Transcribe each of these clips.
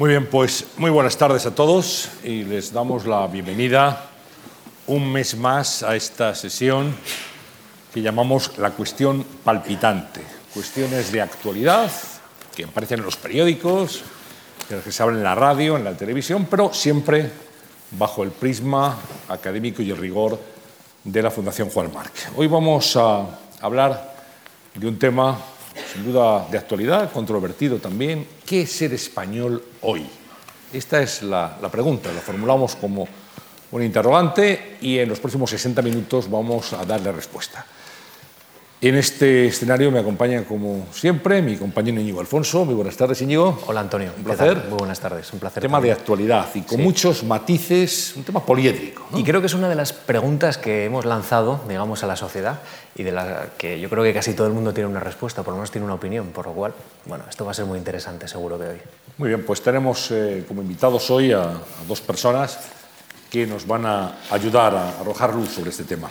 Muy bien, pues muy buenas tardes a todos y les damos la bienvenida un mes más a esta sesión que llamamos la cuestión palpitante. Cuestiones de actualidad que aparecen en los periódicos, de las que se hablan en la radio, en la televisión, pero siempre bajo el prisma académico y el rigor de la Fundación Juan Marc. Hoy vamos a hablar de un tema sin duda de actualidad, controvertido también. ¿Qué ser español hoy? Esta es la, la pregunta, la formulamos como un interrogante y en los próximos 60 minutos vamos a darle respuesta. En este escenario me acompaña, como siempre, mi compañero Íñigo Alfonso. Muy buenas tardes, Íñigo. Hola, Antonio. Un placer. Muy buenas tardes. Un placer. Tema de actualidad y con Sí. muchos matices, un tema poliédrico. ¿no? Y creo que es una de las preguntas que hemos lanzado, digamos, a la sociedad y de la que yo creo que casi todo el mundo tiene una respuesta, por lo menos tiene una opinión, por lo cual, bueno, esto va a ser muy interesante seguro que hoy. Muy bien, pues tenemos eh, como invitados hoy a, a dos personas que nos van a ayudar a arrojar luz sobre este tema.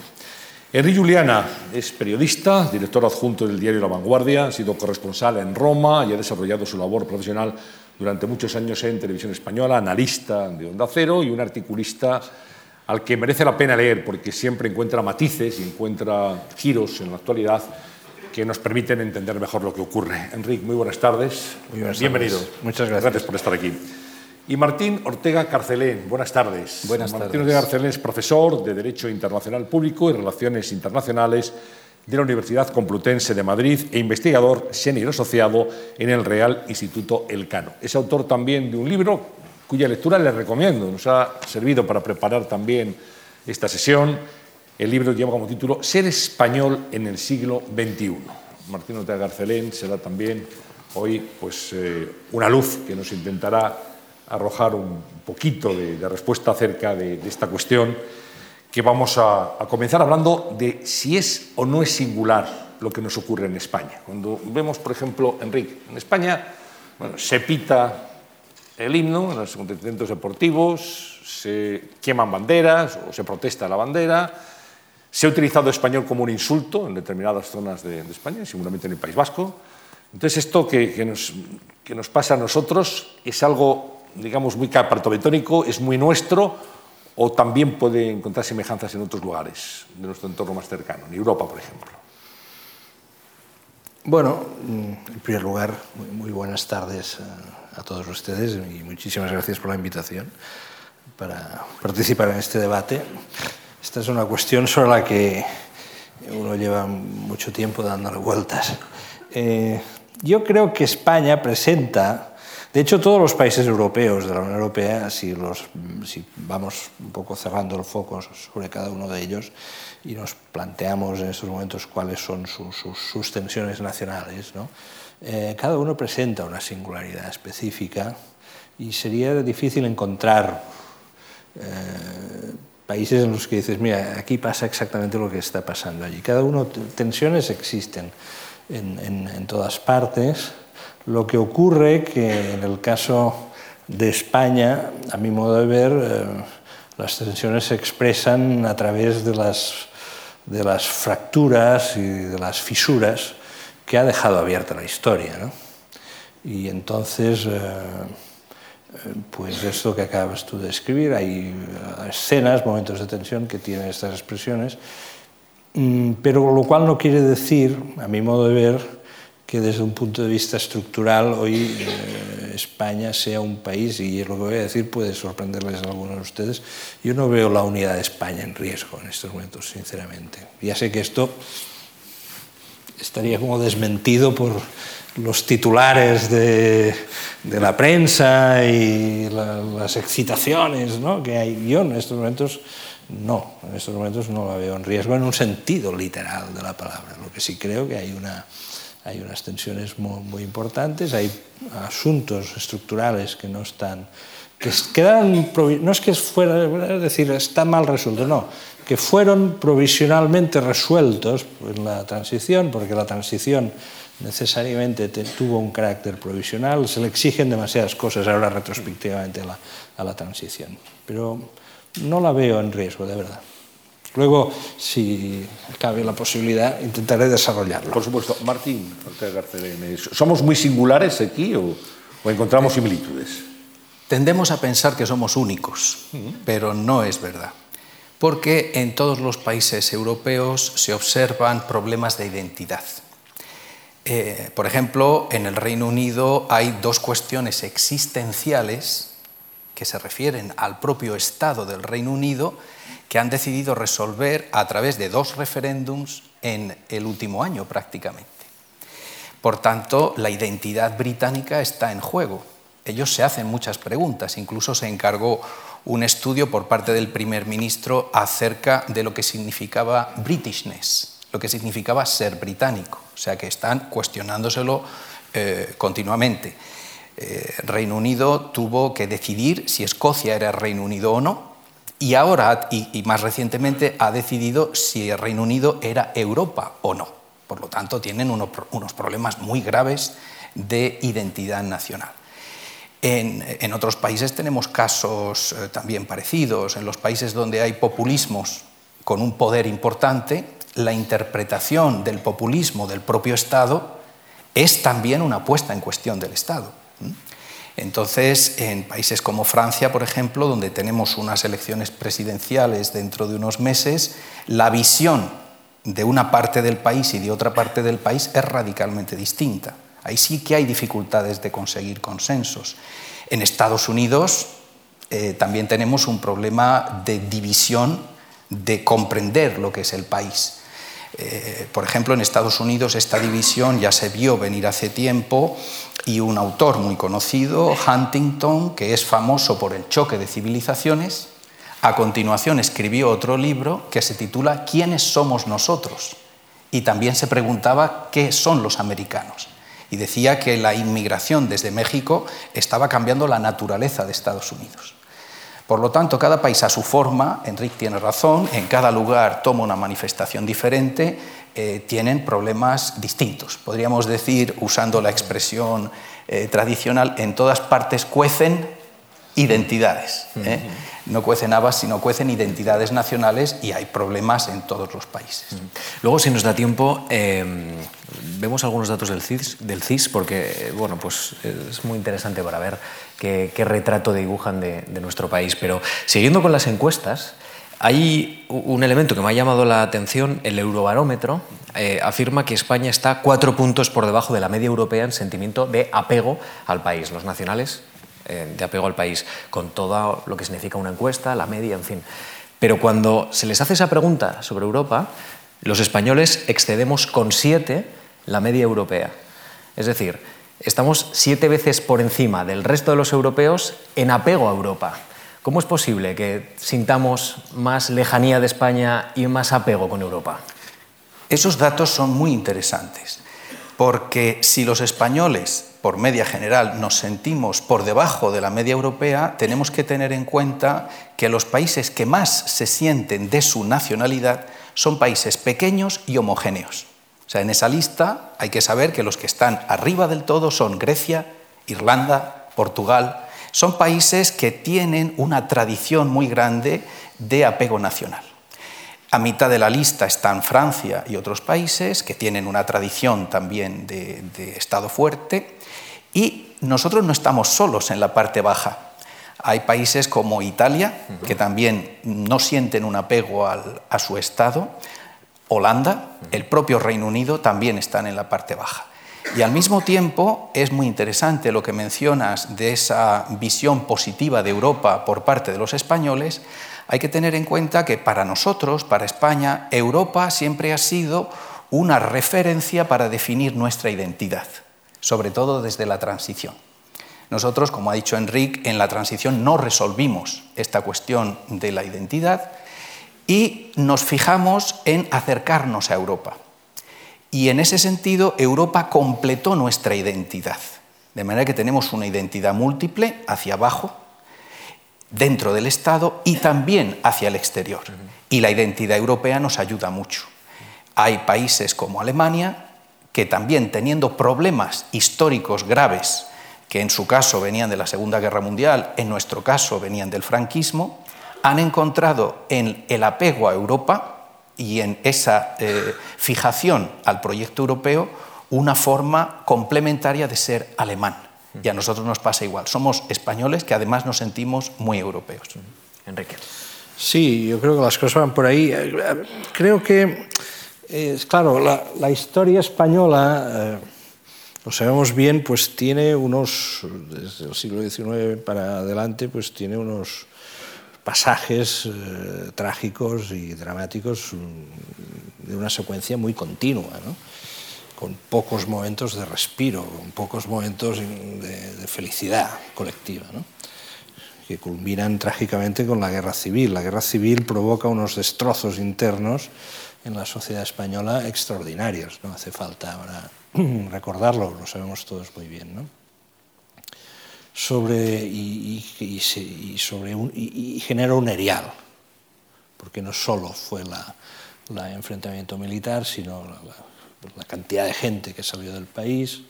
Henry Juliana es periodista, director adjunto del diario La Vanguardia, ha sido corresponsal en Roma y ha desarrollado su labor profesional durante muchos años en televisión española, analista de Onda Cero y un articulista al que merece la pena leer porque siempre encuentra matices y encuentra giros en la actualidad que nos permiten entender mejor lo que ocurre. Enrique, muy buenas tardes. Muy buenas Bienvenido. tardes. Muchas gracias. Gracias por estar aquí. Y Martín Ortega Carcelén, buenas tardes. Buenas Martín tardes. Ortega Carcelén es profesor de Derecho Internacional Público y Relaciones Internacionales de la Universidad Complutense de Madrid e investigador senior asociado en el Real Instituto Elcano. Es autor también de un libro cuya lectura les recomiendo. Nos ha servido para preparar también esta sesión. El libro lleva como título Ser español en el siglo XXI. Martín Ortega Carcelén será también hoy pues, eh, una luz que nos intentará arrojar un poquito de, de respuesta acerca de, de, esta cuestión, que vamos a, a, comenzar hablando de si es o no es singular lo que nos ocurre en España. Cuando vemos, por ejemplo, Enrique, en España bueno, se pita el himno en los acontecimientos deportivos, se queman banderas o se protesta la bandera, se ha utilizado español como un insulto en determinadas zonas de, de España, seguramente en el País Vasco. Entonces, esto que, que, nos, que nos pasa a nosotros es algo digamos, muy cartobetónico, es muy nuestro, o también puede encontrar semejanzas en otros lugares de nuestro entorno más cercano, en Europa, por ejemplo. Bueno, en primer lugar, muy, buenas tardes a, a, todos ustedes y muchísimas gracias por la invitación para participar en este debate. Esta es una cuestión sobre la que uno lleva mucho tiempo dándole vueltas. Eh, yo creo que España presenta de hecho, todos los países europeos de la Unión Europea, si, vamos un poco cerrando el foco sobre cada uno de ellos y nos planteamos en estos momentos cuáles son sus, sus, tensiones nacionales, eh, cada uno presenta una singularidad específica y sería difícil encontrar eh, países en los que dices, mira, aquí pasa exactamente lo que está pasando allí. Cada uno, tensiones existen en, en, en todas partes. Lo que ocurre que en el caso de España, a mi modo de ver, eh, las tensiones se expresan a través de las, de las fracturas y de las fisuras que ha dejado abierta la historia. ¿no? Y entonces, eh, pues esto que acabas tú de describir, hay escenas, momentos de tensión que tienen estas expresiones, mm, pero lo cual no quiere decir, a mi modo de ver, que desde un punto de vista estructural hoy eh, España sea un país, y lo que voy a decir puede sorprenderles a algunos de ustedes, yo no veo la unidad de España en riesgo en estos momentos, sinceramente. Ya sé que esto estaría como desmentido por los titulares de, de la prensa y la, las excitaciones ¿no? que hay. Yo en estos momentos no, en estos momentos no la veo en riesgo en un sentido literal de la palabra. Lo que sí creo que hay una hay unas tensiones muy, muy, importantes, hay asuntos estructurales que no están, que quedan, no es que fuera, es decir, está mal resuelto, no, que fueron provisionalmente resueltos en la transición, porque la transición necesariamente te, tuvo un carácter provisional, se le exigen demasiadas cosas ahora retrospectivamente a la, a la transición, pero no la veo en riesgo, de verdad. Luego, si cabe la posibilidad, intentaré desarrollarlo. Por supuesto. Martín Ortega ¿somos muy singulares aquí o, o encontramos similitudes? Tendemos a pensar que somos únicos, pero no es verdad, porque en todos los países europeos se observan problemas de identidad. Eh, por ejemplo, en el Reino Unido hay dos cuestiones existenciales que se refieren al propio Estado del Reino Unido que han decidido resolver a través de dos referéndums en el último año prácticamente. Por tanto, la identidad británica está en juego. Ellos se hacen muchas preguntas, incluso se encargó un estudio por parte del primer ministro acerca de lo que significaba Britishness, lo que significaba ser británico. O sea que están cuestionándoselo eh, continuamente. Eh, Reino Unido tuvo que decidir si Escocia era Reino Unido o no, y ahora, y más recientemente, ha decidido si el Reino Unido era Europa o no. Por lo tanto, tienen unos, problemas muy graves de identidad nacional. En, otros países tenemos casos eh, también parecidos. En los países donde hay populismos con un poder importante, la interpretación del populismo del propio Estado es también una puesta en cuestión del Estado. Entonces, en países como Francia, por ejemplo, donde tenemos unas elecciones presidenciales dentro de unos meses, la visión de una parte del país y de otra parte del país es radicalmente distinta. Ahí sí que hay dificultades de conseguir consensos. En Estados Unidos eh, también tenemos un problema de división, de comprender lo que es el país. Eh, por ejemplo, en Estados Unidos esta división ya se vio venir hace tiempo y un autor muy conocido, Huntington, que es famoso por el choque de civilizaciones, a continuación escribió otro libro que se titula ¿Quiénes somos nosotros? Y también se preguntaba qué son los americanos. Y decía que la inmigración desde México estaba cambiando la naturaleza de Estados Unidos. Por lo tanto, cada país a su forma, Enrique tiene razón, en cada lugar toma una manifestación diferente, eh, tienen problemas distintos. Podríamos decir, usando la expresión eh, tradicional, en todas partes cuecen identidades. ¿eh? No cuecen habas, sino cuecen identidades nacionales y hay problemas en todos los países. Luego, si nos da tiempo, em, vemos algunos datos del CIS, porque bueno, pues es muy interesante para ver qué, retrato dibujan de, nuestro país. Pero siguiendo con las encuestas, hay un elemento que me ha llamado la atención, el Eurobarómetro eh, afirma que España está cuatro puntos por debajo de la media europea en sentimiento de apego al país. Los nacionales eh, de apego al país, con todo lo que significa una encuesta, la media, en fin. Pero cuando se les hace esa pregunta sobre Europa, los españoles excedemos con siete la media europea. Es decir, estamos siete veces por encima del resto de los europeos en apego a Europa. ¿Cómo es posible que sintamos más lejanía de España y más apego con Europa? Esos datos son muy interesantes, porque si los españoles por media general nos sentimos por debajo de la media europea, tenemos que tener en cuenta que los países que más se sienten de su nacionalidad son países pequeños y homogéneos. O sea, en esa lista hay que saber que los que están arriba del todo son Grecia, Irlanda, Portugal. Son países que tienen una tradición muy grande de apego nacional. A mitad de la lista están Francia y otros países que tienen una tradición también de, Estado fuerte. Y nosotros no estamos solos en la parte baja. Hay países como Italia, que también no sienten un apego a su Estado. Holanda, el propio Reino Unido también están en la parte baja. Y al mismo tiempo es muy interesante lo que mencionas de esa visión positiva de Europa por parte de los españoles, hay que tener en cuenta que para nosotros, para España, Europa siempre ha sido una referencia para definir nuestra identidad, sobre todo desde la transición. Nosotros, como ha dicho Enrique, en la transición no resolvimos esta cuestión de la identidad y nos fijamos en acercarnos a Europa. Y en ese sentido, Europa completó nuestra identidad. De manera que tenemos una identidad múltiple hacia abajo, dentro del Estado y también hacia el exterior. Y la identidad europea nos ayuda mucho. Hay países como Alemania que también teniendo problemas históricos graves, que en su caso venían de la Segunda Guerra Mundial, en nuestro caso venían del franquismo, han encontrado en el apego a Europa y en esa eh, fijación al proyecto europeo una forma complementaria de ser alemán Y a nosotros nos pasa igual. Somos españoles que además nos sentimos muy europeos. Enrique. Sí, yo creo que las cosas van por ahí. Creo que, es claro, la, la historia española, eh, lo sabemos bien, pues tiene unos, desde el siglo XIX para adelante, pues tiene unos pasajes eh, trágicos y dramáticos mm, de una secuencia muy continua, ¿no? Con pocos momentos de respiro, con pocos momentos de, felicidad colectiva. que culminan trágicamente con la guerra civil. La guerra civil provoca unos destrozos internos en la sociedad española extraordinarios. No hace falta ahora recordarlo, lo sabemos todos muy bien. Sobre, y, y, un, y, genera un erial, porque no solo fue la enfrentamiento militar, sino la, la, cantidad de gente que salió del país.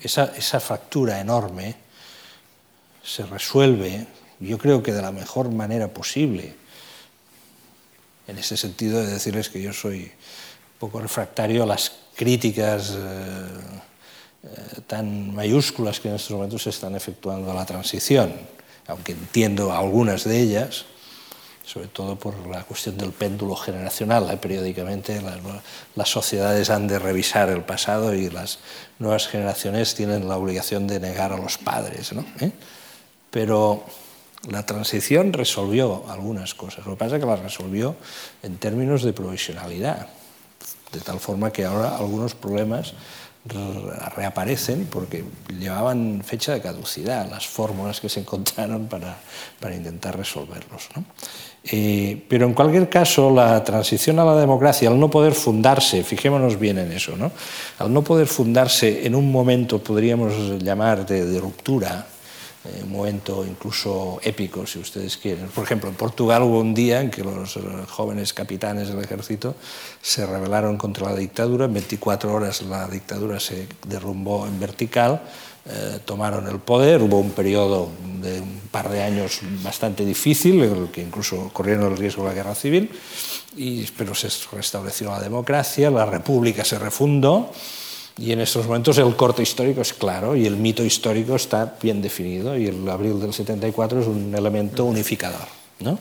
Esa, esa fractura enorme se resuelve, yo creo que de la mejor manera posible. En ese sentido de decirles que yo soy un poco refractario a las críticas eh, eh, tan mayúsculas que en estos momentos se están efectuando a la transición, aunque entiendo algunas de ellas, sobre todo por la cuestión del péndulo generacional. ¿eh? Periódicamente las, sociedades han de revisar el pasado y las nuevas generaciones tienen la obligación de negar a los padres. ¿no? ¿Eh? pero la transición resolvió algunas cosas. Lo que pasa es que las resolvió en términos de provisionalidad, de tal forma que ahora algunos problemas reaparecen porque llevaban fecha de caducidad las fórmulas que se encontraron para, para intentar resolverlos. ¿no? Eh, pero en cualquier caso, la transición a la democracia, al no poder fundarse, fijémonos bien en eso, ¿no? al no poder fundarse en un momento, podríamos llamar, de, de ruptura, eh, un momento incluso épico, si ustedes quieren. Por ejemplo, en Portugal hubo un día en que los jóvenes capitanes del ejército se rebelaron contra la dictadura, en 24 horas la dictadura se derrumbó en vertical, eh, tomaron el poder, hubo un periodo de un par de años bastante difícil, en el que incluso corrieron el riesgo de la guerra civil, y, pero se restableció la democracia, la república se refundó, y en estos momentos el corte histórico es claro y el mito histórico está bien definido y el abril del 74 es un elemento unificador. ¿no?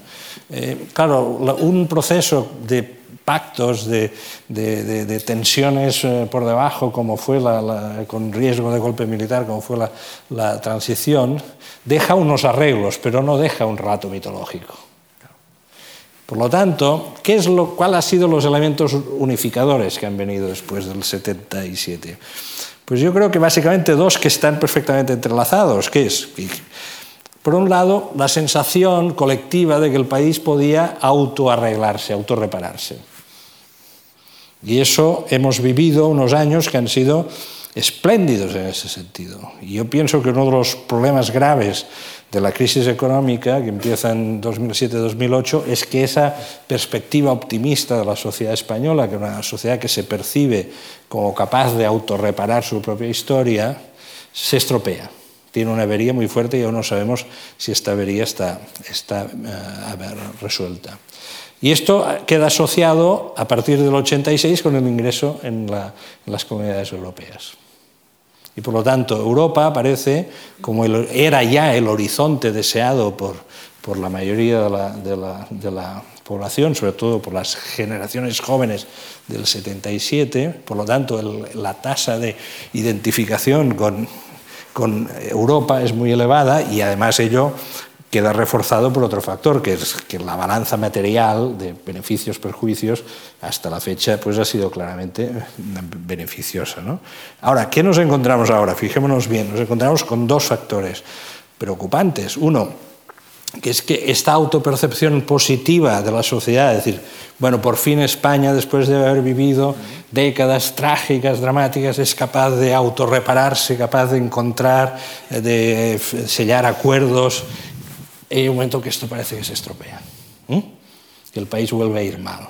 Eh, claro, un proceso de pactos, de, de, tensiones eh, por debajo, como fue la, la, con riesgo de golpe militar, como fue la, la transición, deja unos arreglos, pero no deja un rato mitológico. Por lo tanto, ¿qué es lo, ¿cuál han sido los elementos unificadores que han venido después del 77? Pues yo creo que básicamente dos que están perfectamente entrelazados, que es, por un lado, la sensación colectiva de que el país podía autoarreglarse, autorrepararse. Y eso hemos vivido unos años que han sido espléndidos en ese sentido. Y yo pienso que uno de los problemas graves de la crisis económica que empieza en 2007-2008 es que esa perspectiva optimista de la sociedad española, que es una sociedad que se percibe como capaz de autorreparar su propia historia, se estropea. Tiene una avería muy fuerte y aún no sabemos si esta avería está, uh, resuelta. Y esto queda asociado a partir del 86 con el ingreso en las comunidades europeas. Y por lo tanto, Europa aparece como era ya el horizonte deseado por, por la mayoría de la, de, la, población, sobre todo por las generaciones jóvenes del 77. Por lo tanto, la tasa de identificación con, con Europa es muy elevada y además ello queda reforzado por otro factor, que es que la balanza material de beneficios-perjuicios hasta la fecha pues, ha sido claramente beneficiosa. ¿no? Ahora, ¿qué nos encontramos ahora? Fijémonos bien, nos encontramos con dos factores preocupantes. Uno, que es que esta autopercepción positiva de la sociedad, es decir, bueno, por fin España, después de haber vivido décadas trágicas, dramáticas, es capaz de autorrepararse, capaz de encontrar, de sellar acuerdos hay un momento que esto parece que se estropea, que el país vuelve a ir mal.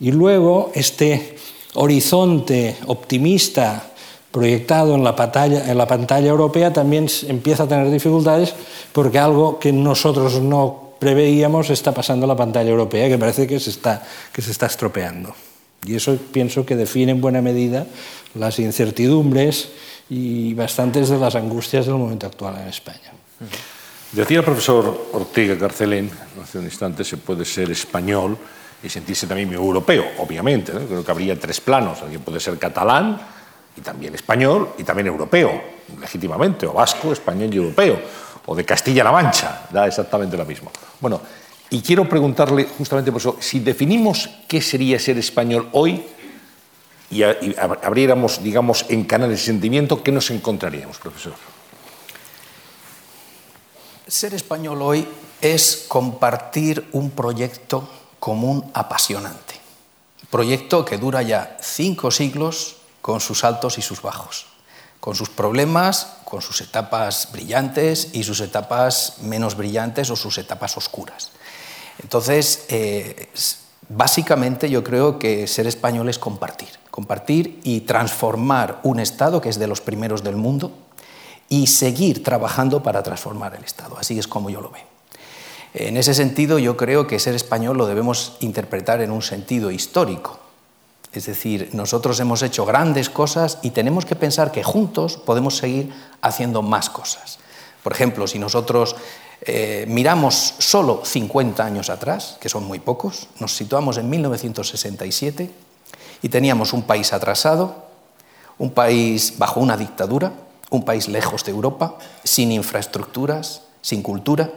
Y luego este horizonte optimista proyectado en la, pantalla, europea también empieza a tener dificultades porque algo que nosotros no preveíamos está pasando en la pantalla europea, que parece que se está estropeando. Y eso pienso que define en buena medida las incertidumbres y bastantes de las angustias del momento actual en España. Decía el profesor Ortega Carcelén, hace un instante, se puede ser español y sentirse también europeo, obviamente. Creo que habría tres planos. Alguien puede ser catalán y también español y también europeo, legítimamente, o vasco, español y europeo, o de Castilla-La Mancha, da exactamente lo mismo. Bueno, y quiero preguntarle justamente por eso, si definimos qué sería ser español hoy y, abriéramos, digamos, en canales de sentimiento, ¿qué nos encontraríamos, profesor? Ser español hoy es compartir un proyecto común apasionante. Proyecto que dura ya cinco siglos con sus altos y sus bajos, con sus problemas, con sus etapas brillantes y sus etapas menos brillantes o sus etapas oscuras. Entonces, eh, básicamente yo creo que ser español es compartir, compartir y transformar un Estado que es de los primeros del mundo y seguir trabajando para transformar el Estado. Así es como yo lo veo. En ese sentido, yo creo que ser español lo debemos interpretar en un sentido histórico. Es decir, nosotros hemos hecho grandes cosas y tenemos que pensar que juntos podemos seguir haciendo más cosas. Por ejemplo, si nosotros eh, miramos solo 50 años atrás, que son muy pocos, nos situamos en 1967 y teníamos un país atrasado, un país bajo una dictadura, un país lejos de Europa, sin infraestructuras, sin cultura.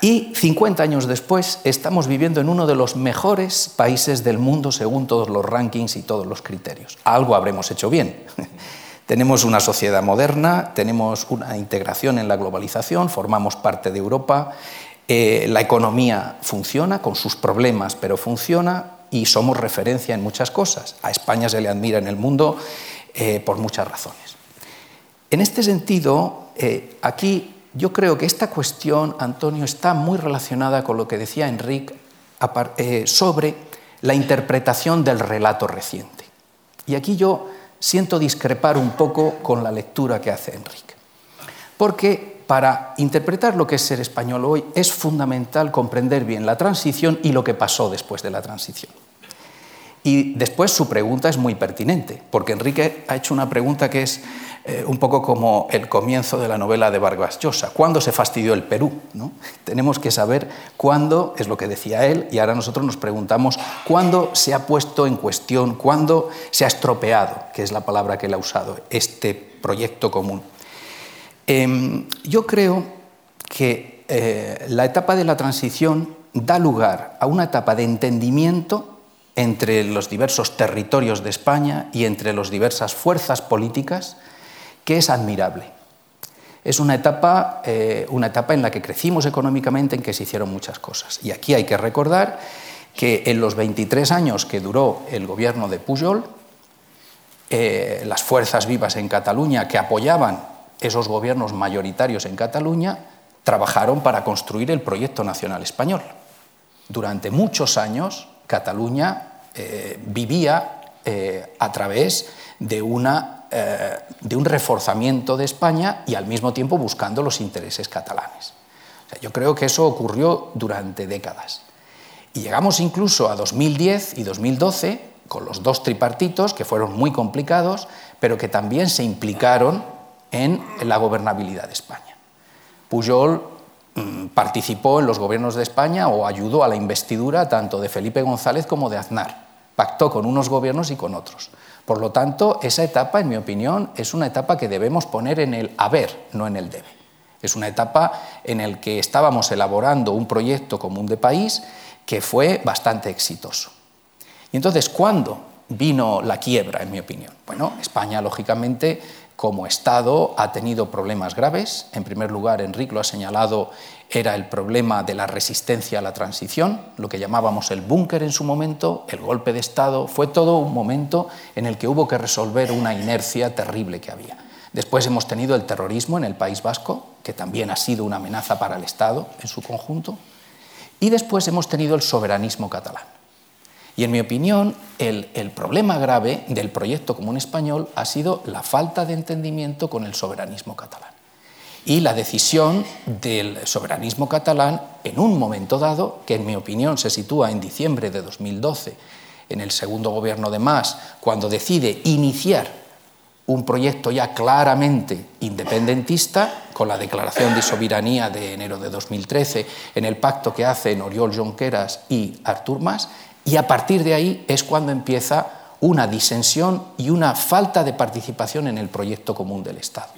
Y 50 años después estamos viviendo en uno de los mejores países del mundo según todos los rankings y todos los criterios. Algo habremos hecho bien. Tenemos una sociedad moderna, tenemos una integración en la globalización, formamos parte de Europa, eh, la economía funciona con sus problemas, pero funciona y somos referencia en muchas cosas. A España se le admira en el mundo eh, por muchas razones. En este sentido, eh, aquí yo creo que esta cuestión, Antonio, está muy relacionada con lo que decía Enrique sobre la interpretación del relato reciente. Y aquí yo siento discrepar un poco con la lectura que hace Enrique. Porque para interpretar lo que es ser español hoy es fundamental comprender bien la transición y lo que pasó después de la transición. Y después su pregunta es muy pertinente, porque Enrique ha hecho una pregunta que es eh, un poco como el comienzo de la novela de Vargas Llosa. ¿Cuándo se fastidió el Perú? Tenemos que saber cuándo, es lo que decía él, y ahora nosotros nos preguntamos cuándo se ha puesto en cuestión, cuándo se ha estropeado, que es la palabra que él ha usado, este proyecto común. Em, yo creo que eh, la etapa de la transición da lugar a una etapa de entendimiento entre los diversos territorios de España y entre las diversas fuerzas políticas que es admirable. Es una etapa, eh, una etapa en la que crecimos económicamente, en que se hicieron muchas cosas. Y aquí hay que recordar que en los 23 años que duró el gobierno de Pujol, eh, las fuerzas vivas en Cataluña que apoyaban esos gobiernos mayoritarios en Cataluña trabajaron para construir el proyecto nacional español. Durante muchos años, Cataluña eh, vivía a través de una eh, de un reforzamiento de España y al mismo tiempo buscando los intereses catalanes. yo creo que eso ocurrió durante décadas. Y llegamos incluso a 2010 y 2012 con los dos tripartitos que fueron muy complicados, pero que también se implicaron en la gobernabilidad de España. Pujol participó en los gobiernos de España o ayudó a la investidura tanto de Felipe González como de Aznar. Pactó con unos gobiernos y con otros. Por lo tanto, esa etapa, en mi opinión, es una etapa que debemos poner en el haber, no en el debe. Es una etapa en la que estábamos elaborando un proyecto común de país que fue bastante exitoso. Y entonces, ¿cuándo vino la quiebra, en mi opinión? Bueno, España, lógicamente, como Estado ha tenido problemas graves. En primer lugar, Enrique lo ha señalado, era el problema de la resistencia a la transición, lo que llamábamos el búnker en su momento, el golpe de Estado. Fue todo un momento en el que hubo que resolver una inercia terrible que había. Después hemos tenido el terrorismo en el País Vasco, que también ha sido una amenaza para el Estado en su conjunto. Y después hemos tenido el soberanismo catalán. Y en mi opinión, el, problema grave del proyecto común español ha sido la falta de entendimiento con el soberanismo catalán. Y la decisión del soberanismo catalán en un momento dado, que en mi opinión se sitúa en diciembre de 2012, en el segundo gobierno de Mas, cuando decide iniciar un proyecto ya claramente independentista, con la declaración de soberanía de enero de 2013, en el pacto que hacen Oriol Junqueras y Artur Mas, y a partir de ahí es cuando empieza una disensión y una falta de participación en el proyecto común del Estado.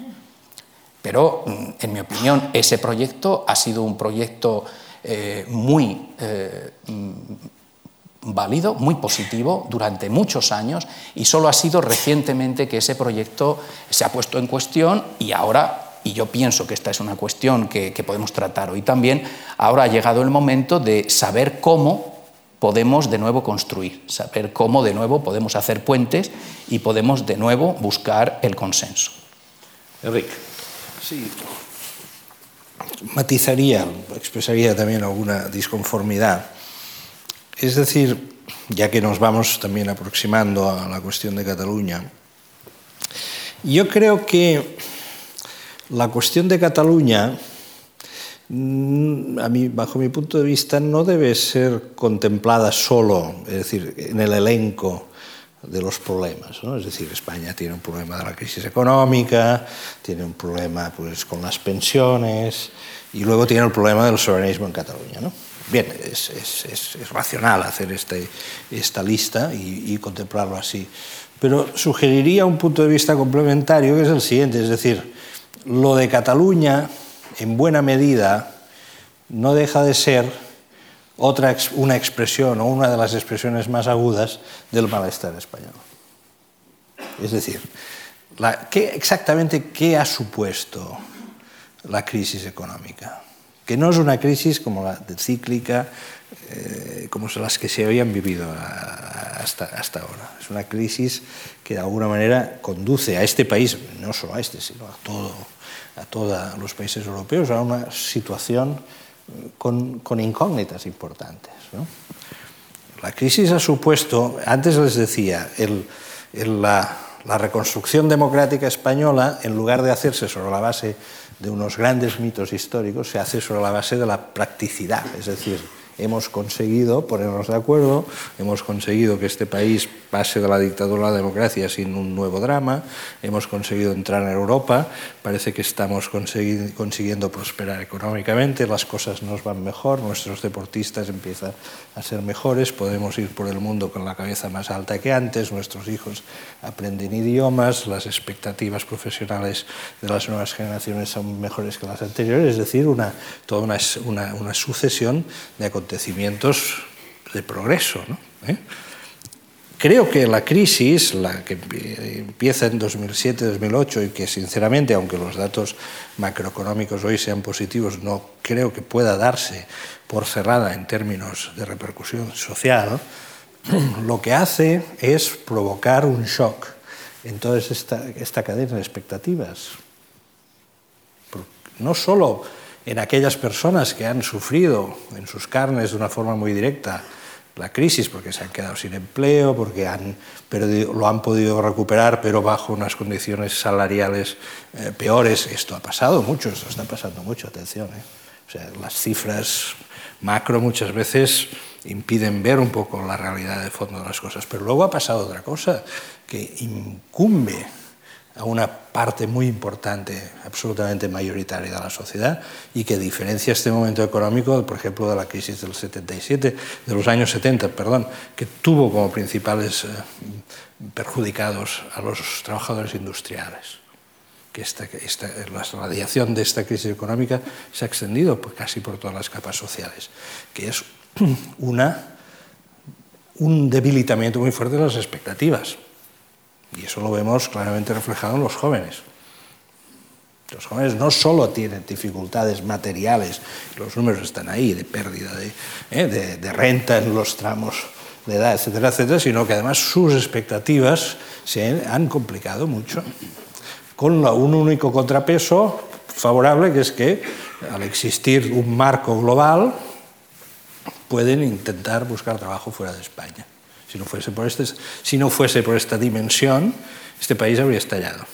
Pero, mm, en mi opinión, ese proyecto ha sido un proyecto eh, muy eh, mm, válido, muy positivo durante muchos años y solo ha sido recientemente que ese proyecto se ha puesto en cuestión y ahora, y yo pienso que esta es una cuestión que, que podemos tratar hoy también, ahora ha llegado el momento de saber cómo podemos de nuevo construir, saber cómo de nuevo podemos hacer puentes y podemos de nuevo buscar el consenso. Enrique. Sí, matizaría, expresaría también alguna disconformidad es decir, ya que nos vamos también aproximando a la cuestión de Cataluña, yo creo que la cuestión de Cataluña, a mí, bajo mi punto de vista, no debe ser contemplada solo, es decir, en el elenco de los problemas. ¿no? Es decir, España tiene un problema de la crisis económica, tiene un problema pues, con las pensiones y luego tiene el problema del soberanismo en Cataluña. ¿no? Bien, es, es, es, racional hacer este, esta lista y, y, contemplarlo así, pero sugeriría un punto de vista complementario que es el siguiente, es decir, lo de Cataluña, en buena medida, no deja de ser otra, una expresión o una de las expresiones más agudas del malestar español. Es decir, ¿qué, exactamente qué ha supuesto la crisis económica? que no es una crisis como la de cíclica, eh, como las que se habían vivido hasta, hasta ahora. Es una crisis que de alguna manera conduce a este país, no solo a este, sino a, todo, a todos los países europeos, a una situación con, incógnitas importantes. La crisis ha supuesto, antes les decía, la, la reconstrucción democrática española, en lugar de hacerse sobre la base de unos grandes mitos históricos se hace sobre la base de la practicidad, es decir, hemos conseguido ponernos de acuerdo, hemos conseguido que este país pase de la dictadura a la democracia sin un nuevo drama, hemos conseguido entrar en Europa, parece que estamos consiguiendo prosperar económicamente, las cosas nos van mejor, nuestros deportistas empiezan a ser mejores, podemos ir por el mundo con la cabeza más alta que antes, nuestros hijos aprenden idiomas, las expectativas profesionales de las nuevas generaciones son mejores que las anteriores, es decir, una, toda una, una, una sucesión de acontecimientos de progreso. ¿no? ¿Eh? Creo que la crisis, la que empieza en 2007-2008 y que sinceramente, aunque los datos macroeconómicos hoy sean positivos, no creo que pueda darse por cerrada en términos de repercusión social, lo que hace es provocar un shock en toda esta, cadena de expectativas. No solo en aquellas personas que han sufrido en sus carnes de una forma muy directa la crisis, porque se han quedado sin empleo, porque han perdido, lo han podido recuperar, pero bajo unas condiciones salariales eh, peores. Esto ha pasado mucho, esto está pasando mucho, atención. ¿eh? O sea, las cifras macro muchas veces impiden ver un poco la realidad de fondo de las cosas. Pero luego ha pasado otra cosa que incumbe a una parte muy importante, absolutamente mayoritaria de la sociedad y que diferencia este momento económico, por ejemplo, de la crisis del 77, de los años 70, perdón, que tuvo como principales eh, perjudicados a los trabajadores industriales. Que esta, la radiación de esta crisis económica se ha extendido casi por todas las capas sociales, que es un debilitamiento muy fuerte de las expectativas y eso lo vemos claramente reflejado en los jóvenes. Los jóvenes no solo tienen dificultades materiales, los números están ahí, de pérdida de, eh, renta en los tramos de edad, etcétera, etcétera, sino que además sus expectativas se han complicado mucho, con un único contrapeso favorable, que es que al existir un marco global, pueden intentar buscar trabajo fuera de España. Si no fuese por, este, si no fuese por esta dimensión, este país habría estallado.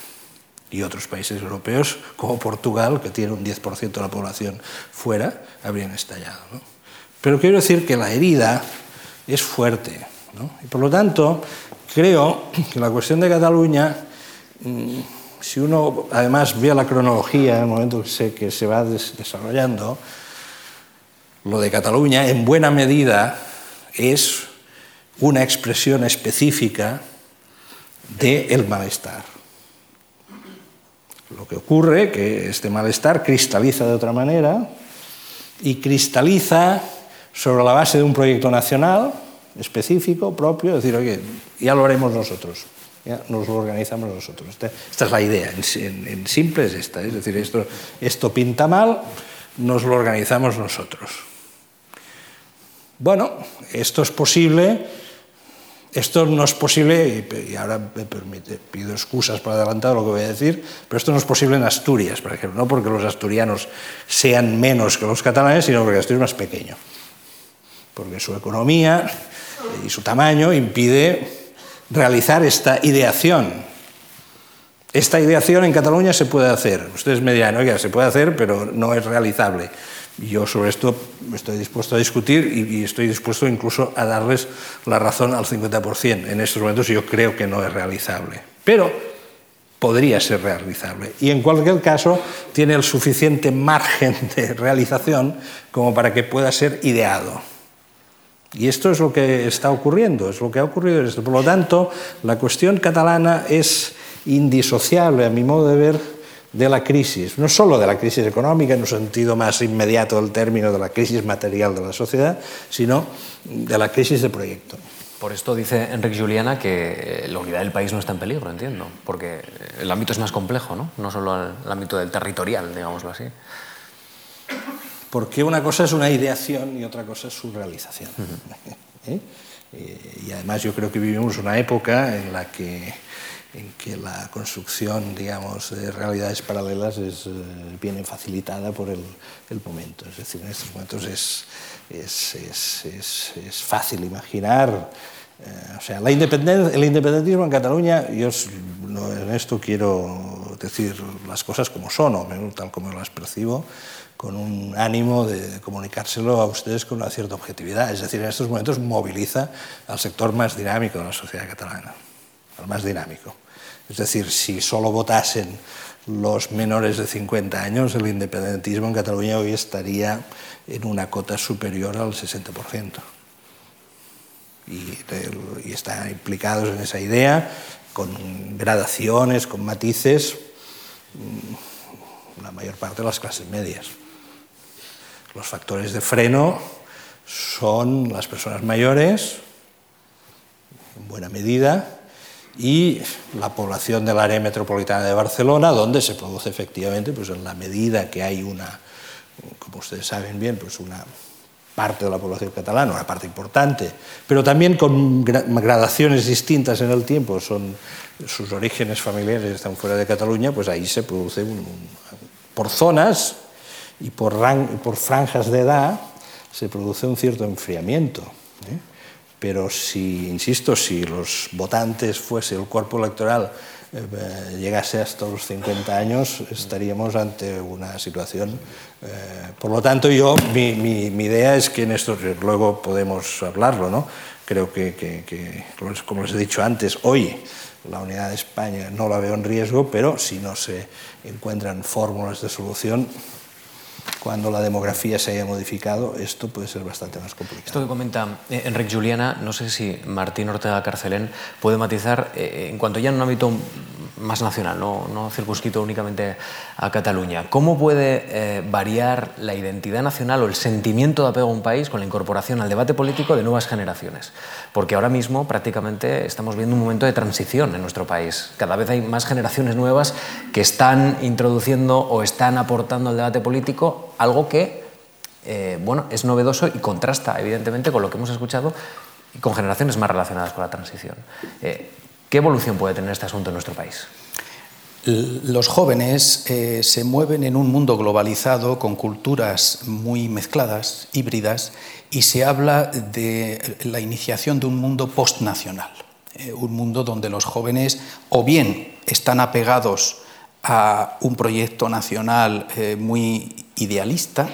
Y otros países europeos, como Portugal, que tiene un 10% de la población fuera, habrían estallado. ¿no? Pero quiero decir que la herida es fuerte. ¿no? Y por lo tanto, creo que la cuestión de Cataluña mm, si uno además ve la cronología, en el momento que se, que se va desarrollando, lo de Cataluña en buena medida es una expresión específica del malestar. Lo que ocurre que este malestar cristaliza de otra manera y cristaliza sobre la base de un proyecto nacional específico, propio, es decir, oye, ya lo haremos nosotros, ya nos lo organizamos nosotros. Esta, esta es la idea, en, en, simple es esta, es decir, esto, esto pinta mal, nos lo organizamos nosotros. Bueno, esto es posible esto no es posible, y ahora me permite, pido excusas por adelantar lo que voy a decir, pero esto no es posible en Asturias, por ejemplo, no porque los asturianos sean menos que los catalanes, sino porque Asturias es más pequeño, porque su economía y su tamaño impide realizar esta ideación. Esta ideación en Cataluña se puede hacer. Ustedes me dirán, oiga, se puede hacer, pero no es realizable. Yo sobre esto estoy dispuesto a discutir y, estoy dispuesto incluso a darles la razón al 50%. En estos momentos yo creo que no es realizable. Pero podría ser realizable. Y en cualquier caso tiene el suficiente margen de realización como para que pueda ser ideado. Y esto es lo que está ocurriendo, es lo que ha ocurrido. Por lo tanto, la cuestión catalana es indisociable, a mi modo de ver, de la crisis, no solo de la crisis económica en un sentido más inmediato del término de la crisis material de la sociedad, sino de la crisis de proyecto. Por esto dice Enrique Juliana que la unidad del país no está en peligro, entiendo, porque el ámbito es más complejo, ¿no? No solo el ámbito del territorial, digámoslo así. Porque una cosa es una ideación y otra cosa es su realización. ¿Eh? Y además yo creo que vivimos una época en la que en que la construcción, digamos, de realidades paralelas es, eh, viene facilitada por el, el, momento. Es decir, en estos momentos es, es, es, es fácil imaginar, eh, o sea, la el independentismo en Cataluña, yo no, en esto quiero decir las cosas como son, o tal como las percibo, con un ánimo de comunicárselo a ustedes con una cierta objetividad. Es decir, en estos momentos moviliza al sector más dinámico de la sociedad catalana, al más dinámico. Es decir, si solo votasen los menores de 50 años, el independentismo en Cataluña hoy estaría en una cota superior al 60%. Y, están implicados en esa idea con gradaciones, con matices, mm, la mayor parte de las clases medias. Los factores de freno son las personas mayores, en buena medida, y la población del área metropolitana de Barcelona, donde se produce efectivamente, pues en la medida que hay una, como ustedes saben bien, pues una parte de la población catalana, una parte importante, pero también con gradaciones distintas en el tiempo, son sus orígenes familiares están fuera de Cataluña, pues ahí se produce por zonas y por, por franjas de edad se produce un cierto enfriamiento. ¿eh? Pero si, insisto, si los votantes fuese el cuerpo electoral eh, llegase hasta los 50 años, estaríamos ante una situación. Eh, por lo tanto, yo, mi, mi, idea es que en esto, luego podemos hablarlo, ¿no? Creo que, que, que, como les he dicho antes, hoy la unidad de España no la veo en riesgo, pero si no se encuentran fórmulas de solución, cuando la demografía se haya modificado, esto puede ser bastante más complicado. Esto que comenta eh, Enrique Juliana, no sé si Martín Ortega Carcelén puede matizar, eh, en cuanto ya en un ámbito más nacional, no, no circunscrito únicamente a Cataluña, ¿cómo puede eh, variar la identidad nacional o el sentimiento de apego a un país con la incorporación al debate político de nuevas generaciones? Porque ahora mismo prácticamente estamos viendo un momento de transición en nuestro país. Cada vez hay más generaciones nuevas que están introduciendo o están aportando al debate político algo que eh, bueno, es novedoso y contrasta evidentemente con lo que hemos escuchado y con generaciones más relacionadas con la transición. Eh, ¿Qué evolución puede tener este asunto en nuestro país? Los jóvenes eh, se mueven en un mundo globalizado con culturas muy mezcladas, híbridas, y se habla de la iniciación de un mundo postnacional, eh, un mundo donde los jóvenes o bien están apegados a un proyecto nacional eh, muy idealista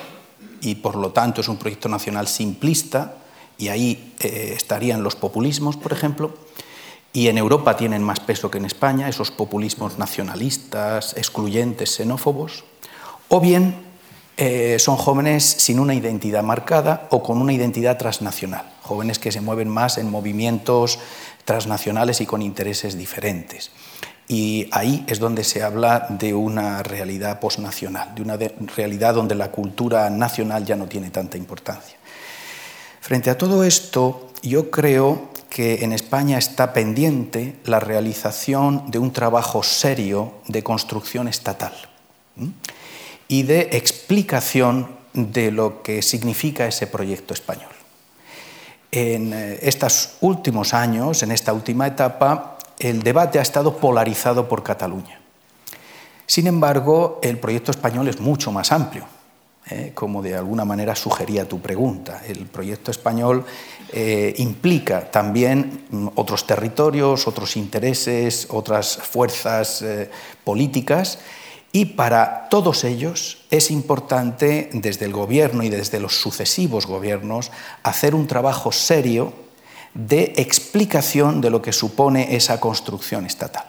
y por lo tanto es un proyecto nacional simplista, y ahí estarían los populismos, por ejemplo, y en Europa tienen más peso que en España, esos populismos nacionalistas, excluyentes, xenófobos, o bien eh, son jóvenes sin una identidad marcada o con una identidad transnacional, jóvenes que se mueven más en movimientos transnacionales y con intereses diferentes. Y ahí es donde se habla de una realidad posnacional, de una realidad donde la cultura nacional ya no tiene tanta importancia. Frente a todo esto, yo creo que en España está pendiente la realización de un trabajo serio de construcción estatal y de explicación de lo que significa ese proyecto español. En eh, estos últimos años, en esta última etapa, el debate ha estado polarizado por Cataluña. Sin embargo, el proyecto español es mucho más amplio, ¿eh? como de alguna manera sugería tu pregunta. El proyecto español eh, implica también mm, otros territorios, otros intereses, otras fuerzas políticas y para todos ellos es importante desde el gobierno y desde los sucesivos gobiernos hacer un trabajo serio de explicación de lo que supone esa construcción estatal.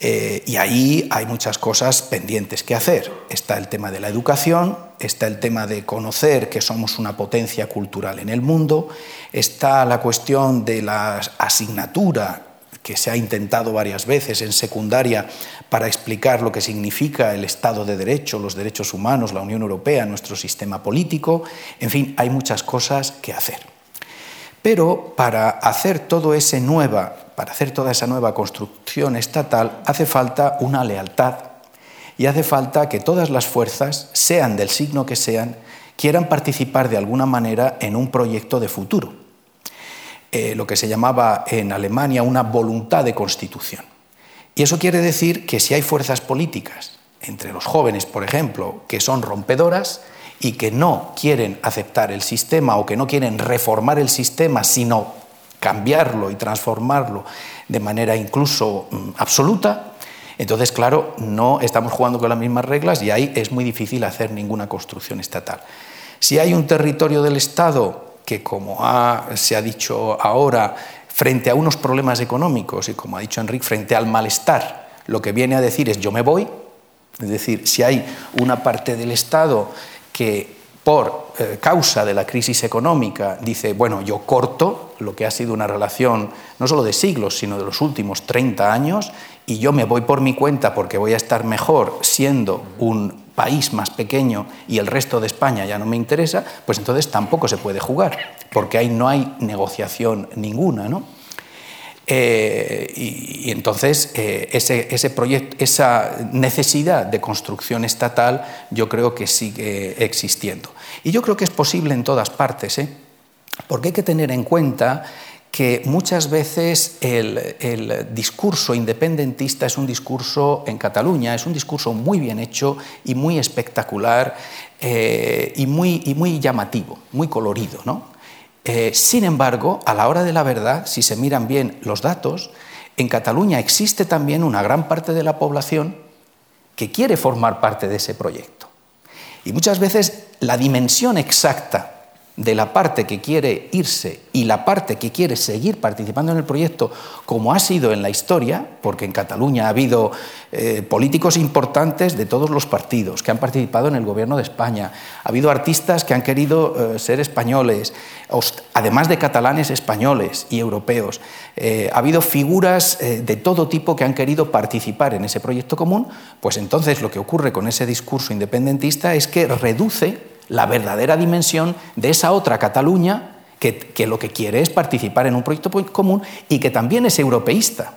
Eh, y ahí hay muchas cosas pendientes que hacer. Está el tema de la educación, está el tema de conocer que somos una potencia cultural en el mundo, está la cuestión de la asignatura que se ha intentado varias veces en secundaria para explicar lo que significa el Estado de Derecho, los derechos humanos, la Unión Europea, nuestro sistema político. En fin, hay muchas cosas que hacer. Pero para hacer para hacer toda esa nueva construcción estatal hace falta una lealtad y hace falta que todas las fuerzas, sean del signo que sean, quieran participar de alguna manera en un proyecto de futuro. Eh, lo que se llamaba en Alemania una voluntad de constitución. Y eso quiere decir que si hay fuerzas políticas, entre los jóvenes, por ejemplo, que son rompedoras y que no quieren aceptar el sistema o que no quieren reformar el sistema, sino cambiarlo y transformarlo de manera incluso mm, absoluta, entonces, claro, no estamos jugando con las mismas reglas y ahí es muy difícil hacer ninguna construcción estatal. Si hay un territorio del Estado que, como se ha dicho ahora, frente a unos problemas económicos y, como ha dicho Enrique, frente al malestar, lo que viene a decir es yo me voy. Es decir, si hay una parte del Estado que por eh, causa de la crisis económica dice, bueno, yo corto lo que ha sido una relación no solo de siglos, sino de los últimos 30 años, y yo me voy por mi cuenta porque voy a estar mejor siendo un país más pequeño y el resto de España ya no me interesa, pues entonces tampoco se puede jugar, porque ahí no hay negociación ninguna. ¿no? Eh, y, entonces eh, ese, proyecto, esa necesidad de construcción estatal yo creo que sigue existiendo. Y yo creo que es posible en todas partes, ¿eh? porque hay que tener en cuenta que muchas veces el, discurso independentista es un discurso en Cataluña, es un discurso muy bien hecho y muy espectacular y, muy, y muy llamativo, muy colorido. ¿no? Eh, sin embargo, a la hora de la verdad, si se miran bien los datos, en Cataluña existe también una gran parte de la población que quiere formar parte de ese proyecto. Y muchas veces la dimensión exacta de la parte que quiere irse y la parte que quiere seguir participando en el proyecto, como ha sido en la historia, porque en Cataluña ha habido eh, políticos importantes de todos los partidos que han participado en el gobierno de España, ha habido artistas que han querido eh, ser españoles, además de catalanes españoles y europeos, eh, ha habido figuras de todo tipo que han querido participar en ese proyecto común, pues entonces lo que ocurre con ese discurso independentista es que reduce la verdadera dimensión de esa otra Cataluña que, lo que quiere es participar en un proyecto común y que también es europeísta.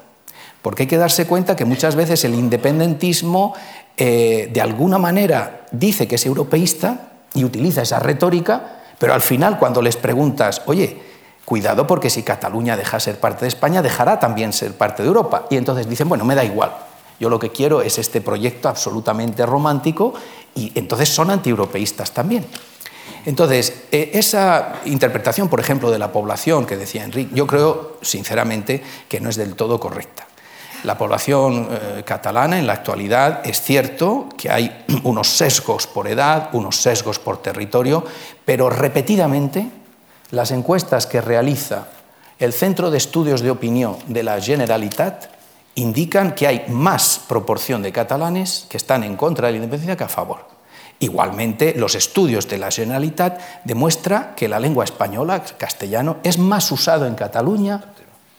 Porque hay que darse cuenta que muchas veces el independentismo eh, de alguna manera dice que es europeísta y utiliza esa retórica, pero al final cuando les preguntas, oye, cuidado porque si Cataluña deja ser parte de España, dejará también ser parte de Europa. Y entonces dicen, bueno, me da igual, yo lo que quiero es este proyecto absolutamente romántico y entonces son antieuropeístas también. Entonces, eh, esa interpretación, por ejemplo, de la población que decía Enrique, yo creo, sinceramente, que no es del todo correcta. La población eh, catalana en la actualidad es cierto que hay unos sesgos por edad, unos sesgos por territorio, pero repetidamente las encuestas que realiza el Centro de Estudios de Opinión de la Generalitat indican que hay más proporción de catalanes que están en contra de la independencia que a favor. Igualmente, los estudios de la Generalitat demuestran que la lengua española, el castellano, es más usado en Cataluña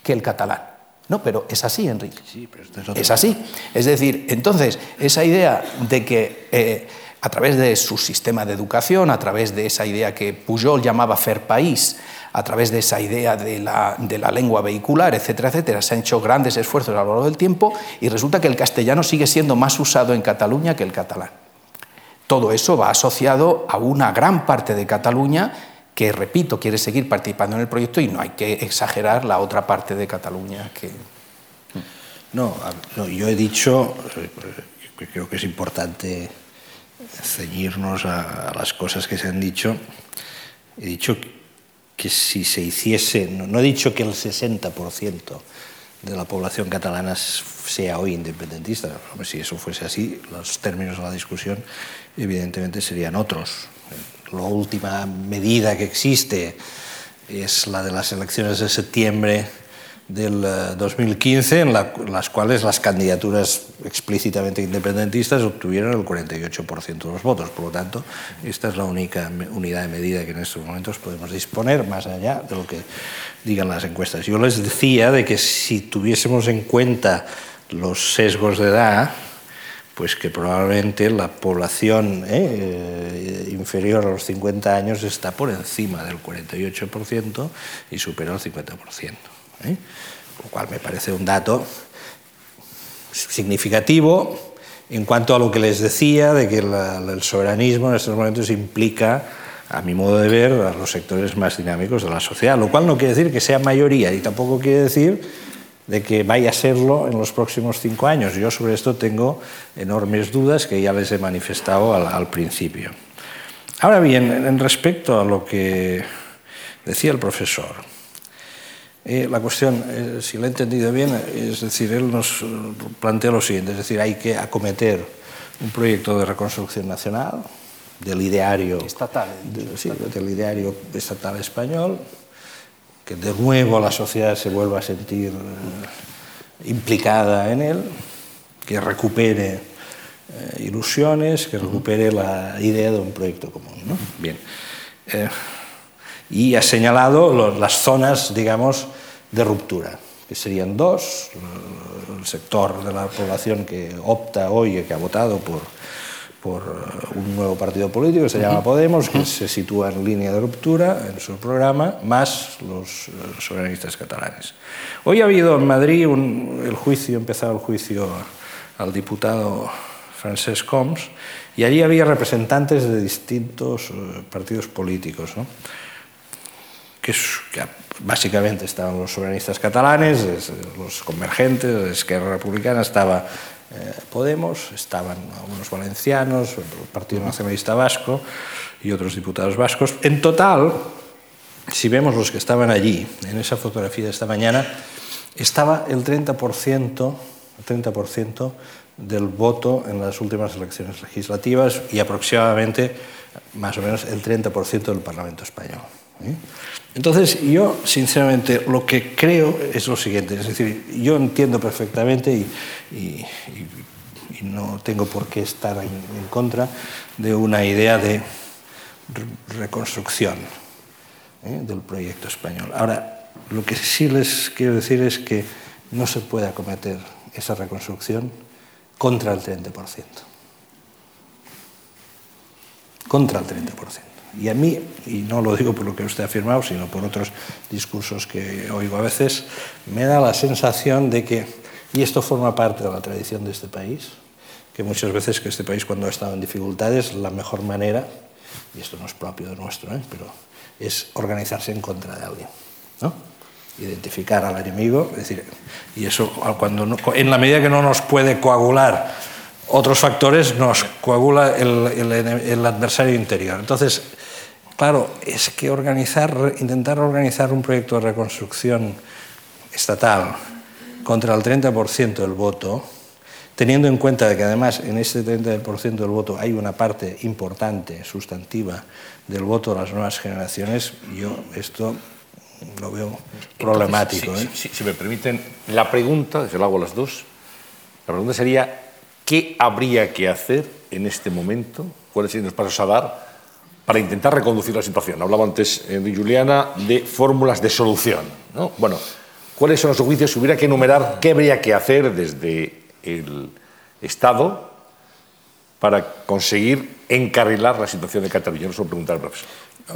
que el catalán. No, pero es así, Enrique. Sí, pero esto es, así. Es decir, entonces, esa idea de que eh, a través de su sistema de educación, a través de esa idea que Pujol llamaba Fer País, a través de esa idea de la, de la, lengua vehicular, etcétera, etcétera, se han hecho grandes esfuerzos a lo largo del tiempo y resulta que el castellano sigue siendo más usado en Cataluña que el catalán. Todo eso va asociado a una gran parte de Cataluña que, repito, quiere seguir participando en el proyecto y no hay que exagerar la otra parte de Cataluña que... No, no yo he dicho, eh, que creo que es importante ceñirnos a, a las cosas que se han dicho, he dicho que si se hiciese, no, no he dicho que el 60% de la población catalana sea hoy independentista, si eso fuese así, los términos de la discusión evidentemente serían otros. La última medida que existe es la de las elecciones de septiembre del 2015, eh, en, la, las cuales las candidaturas explícitamente independentistas obtuvieron el 48% de los votos. Por lo tanto, esta es la única unidad de medida que en estos momentos podemos disponer, más allá de lo que digan las encuestas. Yo les decía de que si tuviésemos en cuenta los sesgos de edad, pues que probablemente la población eh, inferior a los 50 años está por encima del 48% y supera el 50%. ¿Eh? Lo cual me parece un dato significativo en cuanto a lo que les decía de que el soberanismo en estos momentos implica, a mi modo de ver, a los sectores más dinámicos de la sociedad, lo cual no quiere decir que sea mayoría y tampoco quiere decir de que vaya a serlo en los próximos cinco años. Yo sobre esto tengo enormes dudas que ya les he manifestado al, principio. Ahora bien, en respecto a lo que decía el profesor, eh, la cuestión, eh, si lo he entendido bien, es decir, él nos plantea lo siguiente, es decir, hay que acometer un proyecto de reconstrucción nacional del ideario estatal, sí, del ideario estatal español, que de nuevo la sociedad se vuelva a sentir eh, implicada en él, que recupere eh, ilusiones, que recupere la idea de un proyecto común. ¿no? Bien. Y ha señalado las zonas, digamos, de ruptura, que serían dos, el sector de la población que opta hoy y que ha votado por, por eh, un nuevo partido político que se llama Podemos, que se sitúa en línea de ruptura en su programa, más los eh, soberanistas catalanes. Hoy ha habido en Madrid un, el juicio, empezado el juicio al diputado Francesc Coms, y allí había representantes de distintos eh, partidos políticos, ¿no? Que, básicamente estaban los soberanistas catalanes, los convergentes, la Esquerra Republicana, estaba eh, Podemos, estaban algunos valencianos, el Partido Nacionalista Vasco y otros diputados vascos. En total, si vemos los que estaban allí, en esa fotografía de esta mañana, estaba el 30%, el 30 del voto en las últimas elecciones legislativas y aproximadamente más o menos el 30% del Parlamento español. ¿eh? Entonces, yo, sinceramente, lo que creo es lo siguiente, es decir, yo entiendo perfectamente y, no tengo por qué estar en, en, contra de una idea de reconstrucción ¿eh? del proyecto español. Ahora, lo que sí les quiero decir es que no se puede acometer esa reconstrucción contra el 30%. Contra el 30%. Y a mí, y no lo digo por lo que usted ha afirmado, sino por otros discursos que oigo a veces, me da la sensación de que, y esto forma parte de la tradición de este país, que muchas veces que este país cuando ha estado en dificultades, la mejor manera, y esto no es propio de nuestro, ¿eh? pero es organizarse en contra de alguien. ¿no? Identificar al enemigo, es decir, y eso cuando no, en la medida que no nos puede coagular otros factores, nos coagula el, el, el adversario interior. Entonces, Claro, es que organizar, intentar organizar un proyecto de reconstrucción estatal contra el 30% del voto, teniendo en cuenta que además en ese 30% del voto hay una parte importante, sustantiva, del voto de las nuevas generaciones, yo esto lo veo problemático. Entonces, ¿eh? si, si, si, me permiten, la pregunta, se la hago a las dos, la pregunta sería, ¿qué habría que hacer en este momento? ¿Cuáles serían los pasos a dar para intentar reconducir la situación? Hablaba antes eh, de Juliana de fórmulas de solución. ¿no? Bueno, ¿cuáles son los juicios? Si hubiera que enumerar, ¿qué habría que hacer desde el Estado para conseguir encarrilar la situación de Cataluña? Se lo preguntar al profesor.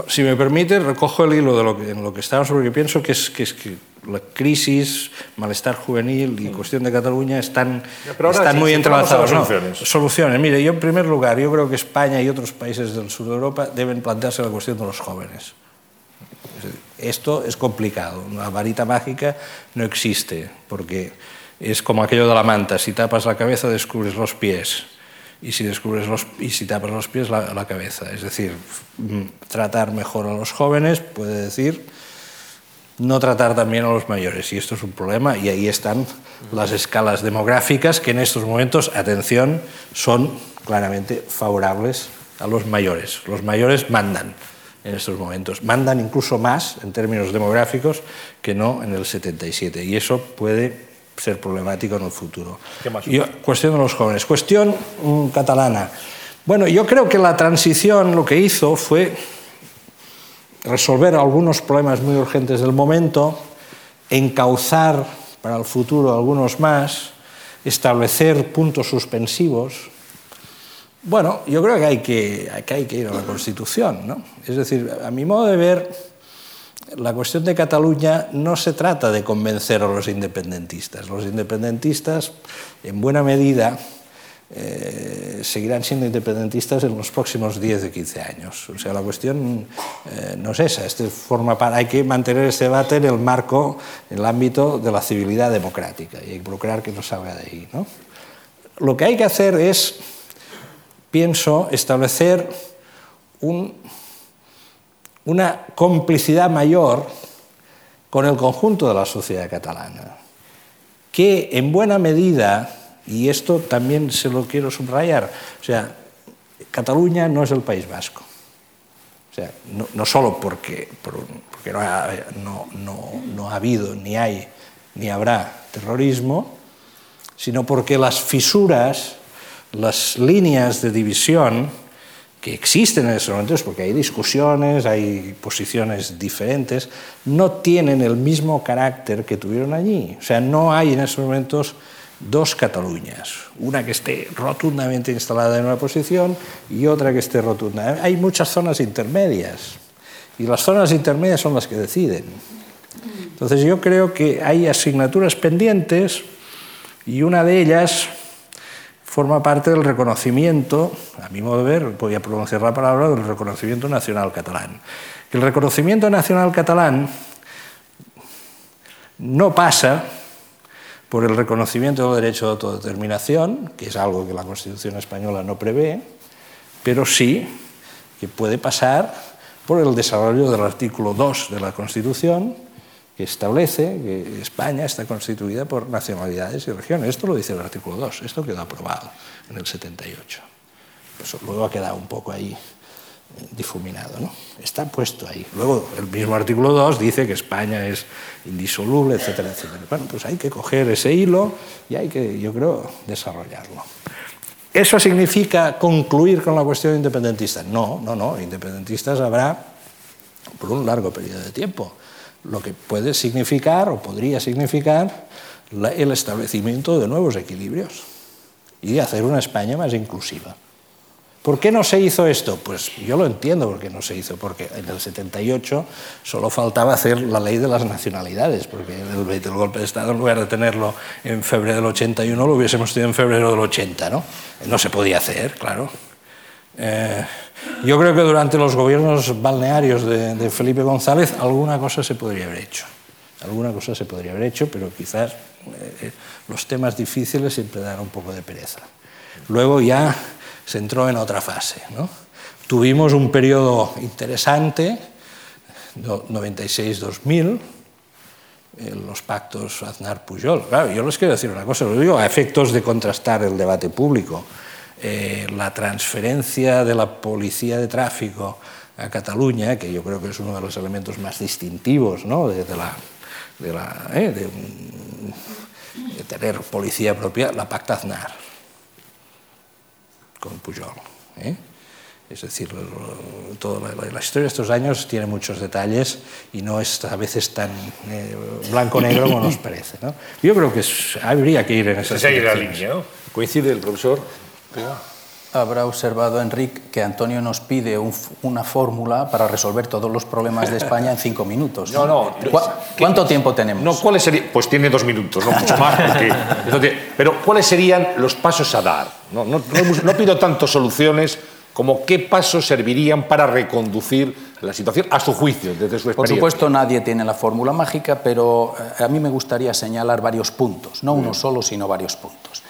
Si me permite, recojo el hilo de lo que, en lo que estábamos, porque pienso que es, que es que la crisis, malestar juvenil y cuestión de Cataluña están, están sí, muy sí, entrelazados. ¿no? Soluciones. soluciones. Mire, yo en primer lugar, yo creo que España y otros países del sur de Europa deben plantearse la cuestión de los jóvenes. Esto es complicado. Una varita mágica no existe, porque es como aquello de la manta. Si tapas la cabeza, descubres los pies y si descubres los y si tapas los pies la, la, cabeza. Es decir tratar mejor a los jóvenes puede decir no tratar también a los mayores y esto es un problema y ahí están las escalas demográficas que en estos momentos atención son claramente favorables a los mayores. Los mayores mandan en estos momentos. Mandan incluso más en términos demográficos que no en el 77 y eso puede ser problemático en el futuro. Yo, cuestión de los jóvenes. Cuestión mm, catalana. Bueno, yo creo que la transición lo que hizo fue resolver algunos problemas muy urgentes del momento, encauzar para el futuro algunos más, establecer puntos suspensivos. Bueno, yo creo que hay que, que, hay que ir a la Constitución. ¿no? Es decir, a mi modo de ver, la cuestión de Cataluña no se trata de convencer a los independentistas. Los independentistas, en buena medida, eh, seguirán siendo independentistas en los próximos 10 o 15 años. O sea, la cuestión eh, no es esa. Este forma para, hay que mantener este debate en el marco, en el ámbito de la civilidad democrática y procurar que no salga de ahí. ¿no? Lo que hay que hacer es, pienso, establecer un una complicidad mayor con el conjunto de la sociedad catalana, que en buena medida, y esto también se lo quiero subrayar, o sea, Cataluña no es el País Vasco. O sea, no, solo porque, no ha habido, ni hay, ni habrá terrorismo, sino porque las fisuras, las líneas de división, que existen en estos momentos, porque hay discusiones, hay posiciones diferentes, no tienen el mismo carácter que tuvieron allí. O sea, no hay en estos momentos dos Cataluñas, una que esté rotundamente instalada en una posición y otra que esté rotunda. Hay muchas zonas intermedias y las zonas intermedias son las que deciden. Entonces yo creo que hay asignaturas pendientes y una de ellas forma parte del reconocimiento, a mi modo de ver, voy a pronunciar la palabra, del reconocimiento nacional catalán. El reconocimiento nacional catalán no pasa por el reconocimiento del derecho de autodeterminación, que es algo que la Constitución española no prevé, pero sí que puede pasar por el desarrollo del artículo 2 de la Constitución, que establece que España está constituida por nacionalidades y regiones. Esto lo dice el artículo 2, esto quedó aprobado en el 78. Pues luego ha quedado un poco ahí difuminado, ¿no? Está puesto ahí. Luego el mismo artículo 2 dice que España es indisoluble, etcétera, etcétera. Bueno, pues hay que coger ese hilo y hay que, yo creo, desarrollarlo. ¿Eso significa concluir con la cuestión independentista? No, no, no. Independentistas habrá por un largo periodo de tiempo lo que puede significar o podría significar la, el establecimiento de nuevos equilibrios y hacer una España más inclusiva. ¿Por qué no se hizo esto? Pues yo lo entiendo por qué no se hizo, porque en el 78 solo faltaba hacer la ley de las nacionalidades, porque el, el golpe de Estado, en lugar de tenerlo en febrero del 81, lo hubiésemos tenido en febrero del 80, ¿no? No se podía hacer, claro. Eh, yo creo que durante los gobiernos balnearios de, de, Felipe González alguna cosa se podría haber hecho. Alguna cosa se podría haber hecho, pero quizás eh, los temas difíciles siempre dan un poco de pereza. Luego ya se entró en otra fase. ¿no? Tuvimos un periodo interesante, 96-2000, los pactos Aznar-Pujol. Claro, yo les quiero decir una cosa, lo digo a efectos de contrastar el debate público. Eh, la transferencia de la policía de tráfico a Cataluña, que yo creo que es uno de los elementos más distintivos ¿no? de, la, de, la, ¿eh? de, de, tener policía propia, la Pacta Aznar, con Pujol. ¿eh? Es decir, toda la, la, historia de estos años tiene muchos detalles y no es a veces tan eh, blanco-negro como nos parece. ¿no? Yo creo que es, habría que ir en esa línea. ¿no? ¿Coincide el profesor? Habrá observado, Enrique, que Antonio nos pide un, una fórmula para resolver todos los problemas de España en cinco minutos. No, no. ¿Cu ¿Cuánto tiempo tenemos? No, ¿cuáles serían? Pues tiene dos minutos, no mucho más. Porque, entonces, pero ¿cuáles serían los pasos a dar? No, no, no, pido tanto soluciones como qué pasos servirían para reconducir la situación a su juicio, desde su experiencia. Por supuesto, nadie tiene la fórmula mágica, pero eh, a mí me gustaría señalar varios puntos, no uno solo, sino varios puntos.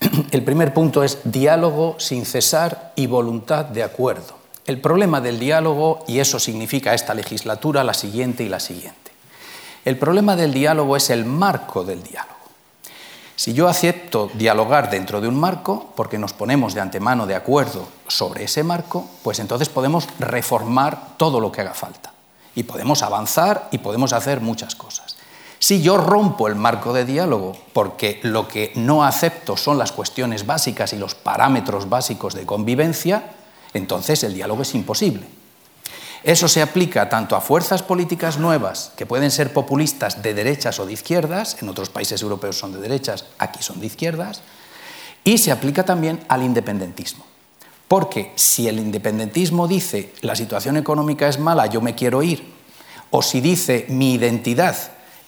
El primer punto es diálogo sin cesar y voluntad de acuerdo. El problema del diálogo, y eso significa esta legislatura, la siguiente y la siguiente. El problema del diálogo es el marco del diálogo. Si yo acepto dialogar dentro de un marco, porque nos ponemos de antemano de acuerdo sobre ese marco, pues entonces podemos reformar todo lo que haga falta. Y podemos avanzar y podemos hacer muchas cosas. Si yo rompo el marco de diálogo porque lo que no acepto son las cuestiones básicas y los parámetros básicos de convivencia, entonces el diálogo es imposible. Eso se aplica tanto a fuerzas políticas nuevas, que pueden ser populistas de derechas o de izquierdas, en otros países europeos son de derechas, aquí son de izquierdas, y se aplica también al independentismo. Porque si el independentismo dice la situación económica es mala, yo me quiero ir, o si dice mi identidad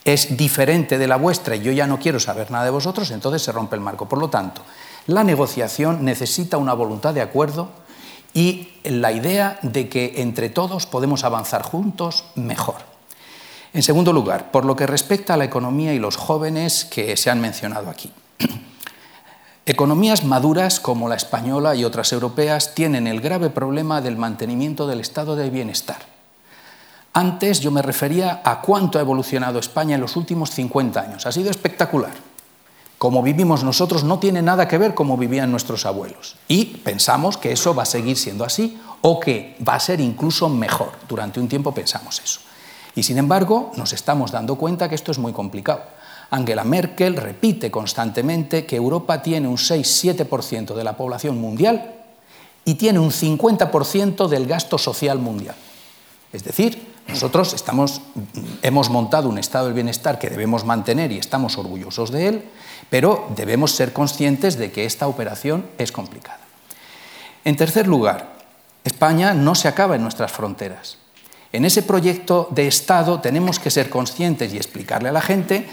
es diferente de la vuestra y yo ya no quiero saber nada de vosotros, entonces se rompe el marco. Por lo tanto, la negociación necesita una voluntad de acuerdo y la idea de que entre todos podemos avanzar juntos mejor. En segundo lugar, por lo que respecta a la economía y los jóvenes que se han mencionado aquí. Economías maduras como la española y otras europeas tienen el grave problema del mantenimiento del estado de bienestar. Antes yo me refería a cuánto ha evolucionado España en los últimos 50 años. Ha sido espectacular como vivimos nosotros no tiene nada que ver como vivían nuestros abuelos. Y pensamos que eso va a seguir siendo así o que va a ser incluso mejor. Durante un tiempo pensamos eso. Y sin embargo, nos estamos dando cuenta que esto es muy complicado. Angela Merkel repite constantemente que Europa tiene un 6-7% de la población mundial y tiene un 50% del gasto social mundial. Es decir, nosotros hemos montado un estado del bienestar que debemos mantener y estamos orgullosos de él, pero debemos ser conscientes de que esta operación es complicada. En tercer lugar, España no se acaba en nuestras fronteras. En ese proyecto de Estado tenemos que ser conscientes y explicarle a la gente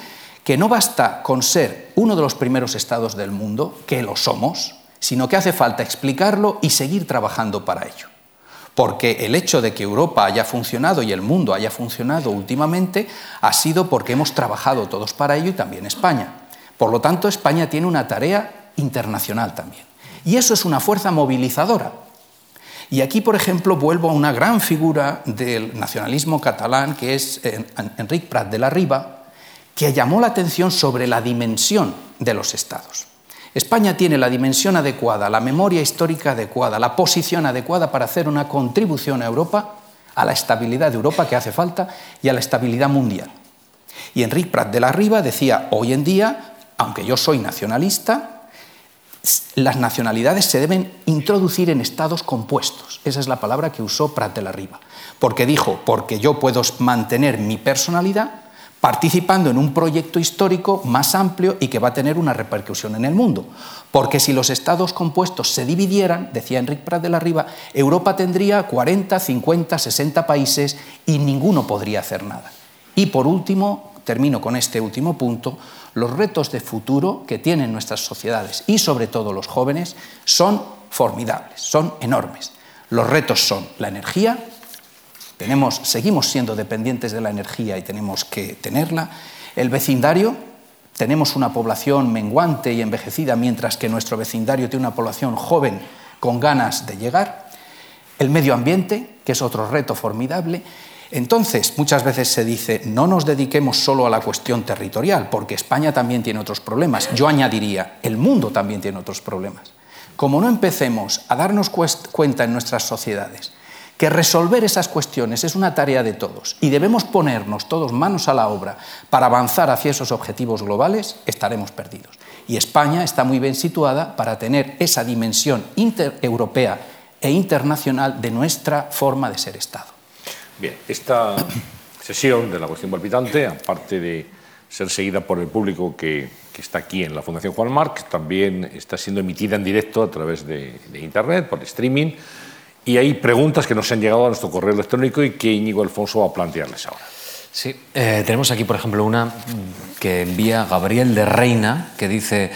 que no basta con ser uno de los primeros estados del mundo, que lo somos, sino que hace falta explicarlo y seguir trabajando para ello. Porque el hecho de que Europa haya funcionado y el mundo haya funcionado últimamente ha sido porque hemos trabajado todos para ello y también España. Por lo tanto, España tiene una tarea internacional también. Y eso es una fuerza movilizadora. Y aquí, por ejemplo, vuelvo a una gran figura del nacionalismo catalán, que es eh, Enric Prat de la Riba, que llamó la atención sobre la dimensión de los estados. España tiene la dimensión adecuada, la memoria histórica adecuada, la posición adecuada para hacer una contribución a Europa, a la estabilidad de Europa que hace falta y a la estabilidad mundial. Y Enric Prat de la Riba decía, hoy en día aunque yo soy nacionalista, las nacionalidades se deben introducir en estados compuestos. Esa es la palabra que usó Prat de la Riva. Porque dijo, porque yo puedo mantener mi personalidad participando en un proyecto histórico más amplio y que va a tener una repercusión en el mundo. Porque si los estados compuestos se dividieran, decía Enrique Prat de la Riva, Europa tendría 40, 50, 60 países y ninguno podría hacer nada. Y por último, termino con este último punto, los retos de futuro que tienen nuestras sociedades y sobre todo los jóvenes son formidables, son enormes. Los retos son la energía, tenemos, seguimos siendo dependientes de la energía y tenemos que tenerla, el vecindario, tenemos una población menguante y envejecida mientras que nuestro vecindario tiene una población joven con ganas de llegar, el medio ambiente, que es otro reto formidable, entonces, muchas veces se dice, no nos dediquemos solo a la cuestión territorial, porque España también tiene otros problemas. Yo añadiría, el mundo también tiene otros problemas. Como no empecemos a darnos cuenta en nuestras sociedades que resolver esas cuestiones es una tarea de todos y debemos ponernos todos manos a la obra para avanzar hacia esos objetivos globales, estaremos perdidos. Y España está muy bien situada para tener esa dimensión intereuropea e internacional de nuestra forma de ser Estado. Bien, esta sesión de la cuestión palpitante, aparte de ser seguida por el público que, que está aquí en la Fundación Juan Marc, también está siendo emitida en directo a través de, de Internet, por streaming, y hay preguntas que nos han llegado a nuestro correo electrónico y que Íñigo Alfonso va a plantearles ahora. Sí, eh, tenemos aquí, por ejemplo, una que envía Gabriel de Reina, que dice,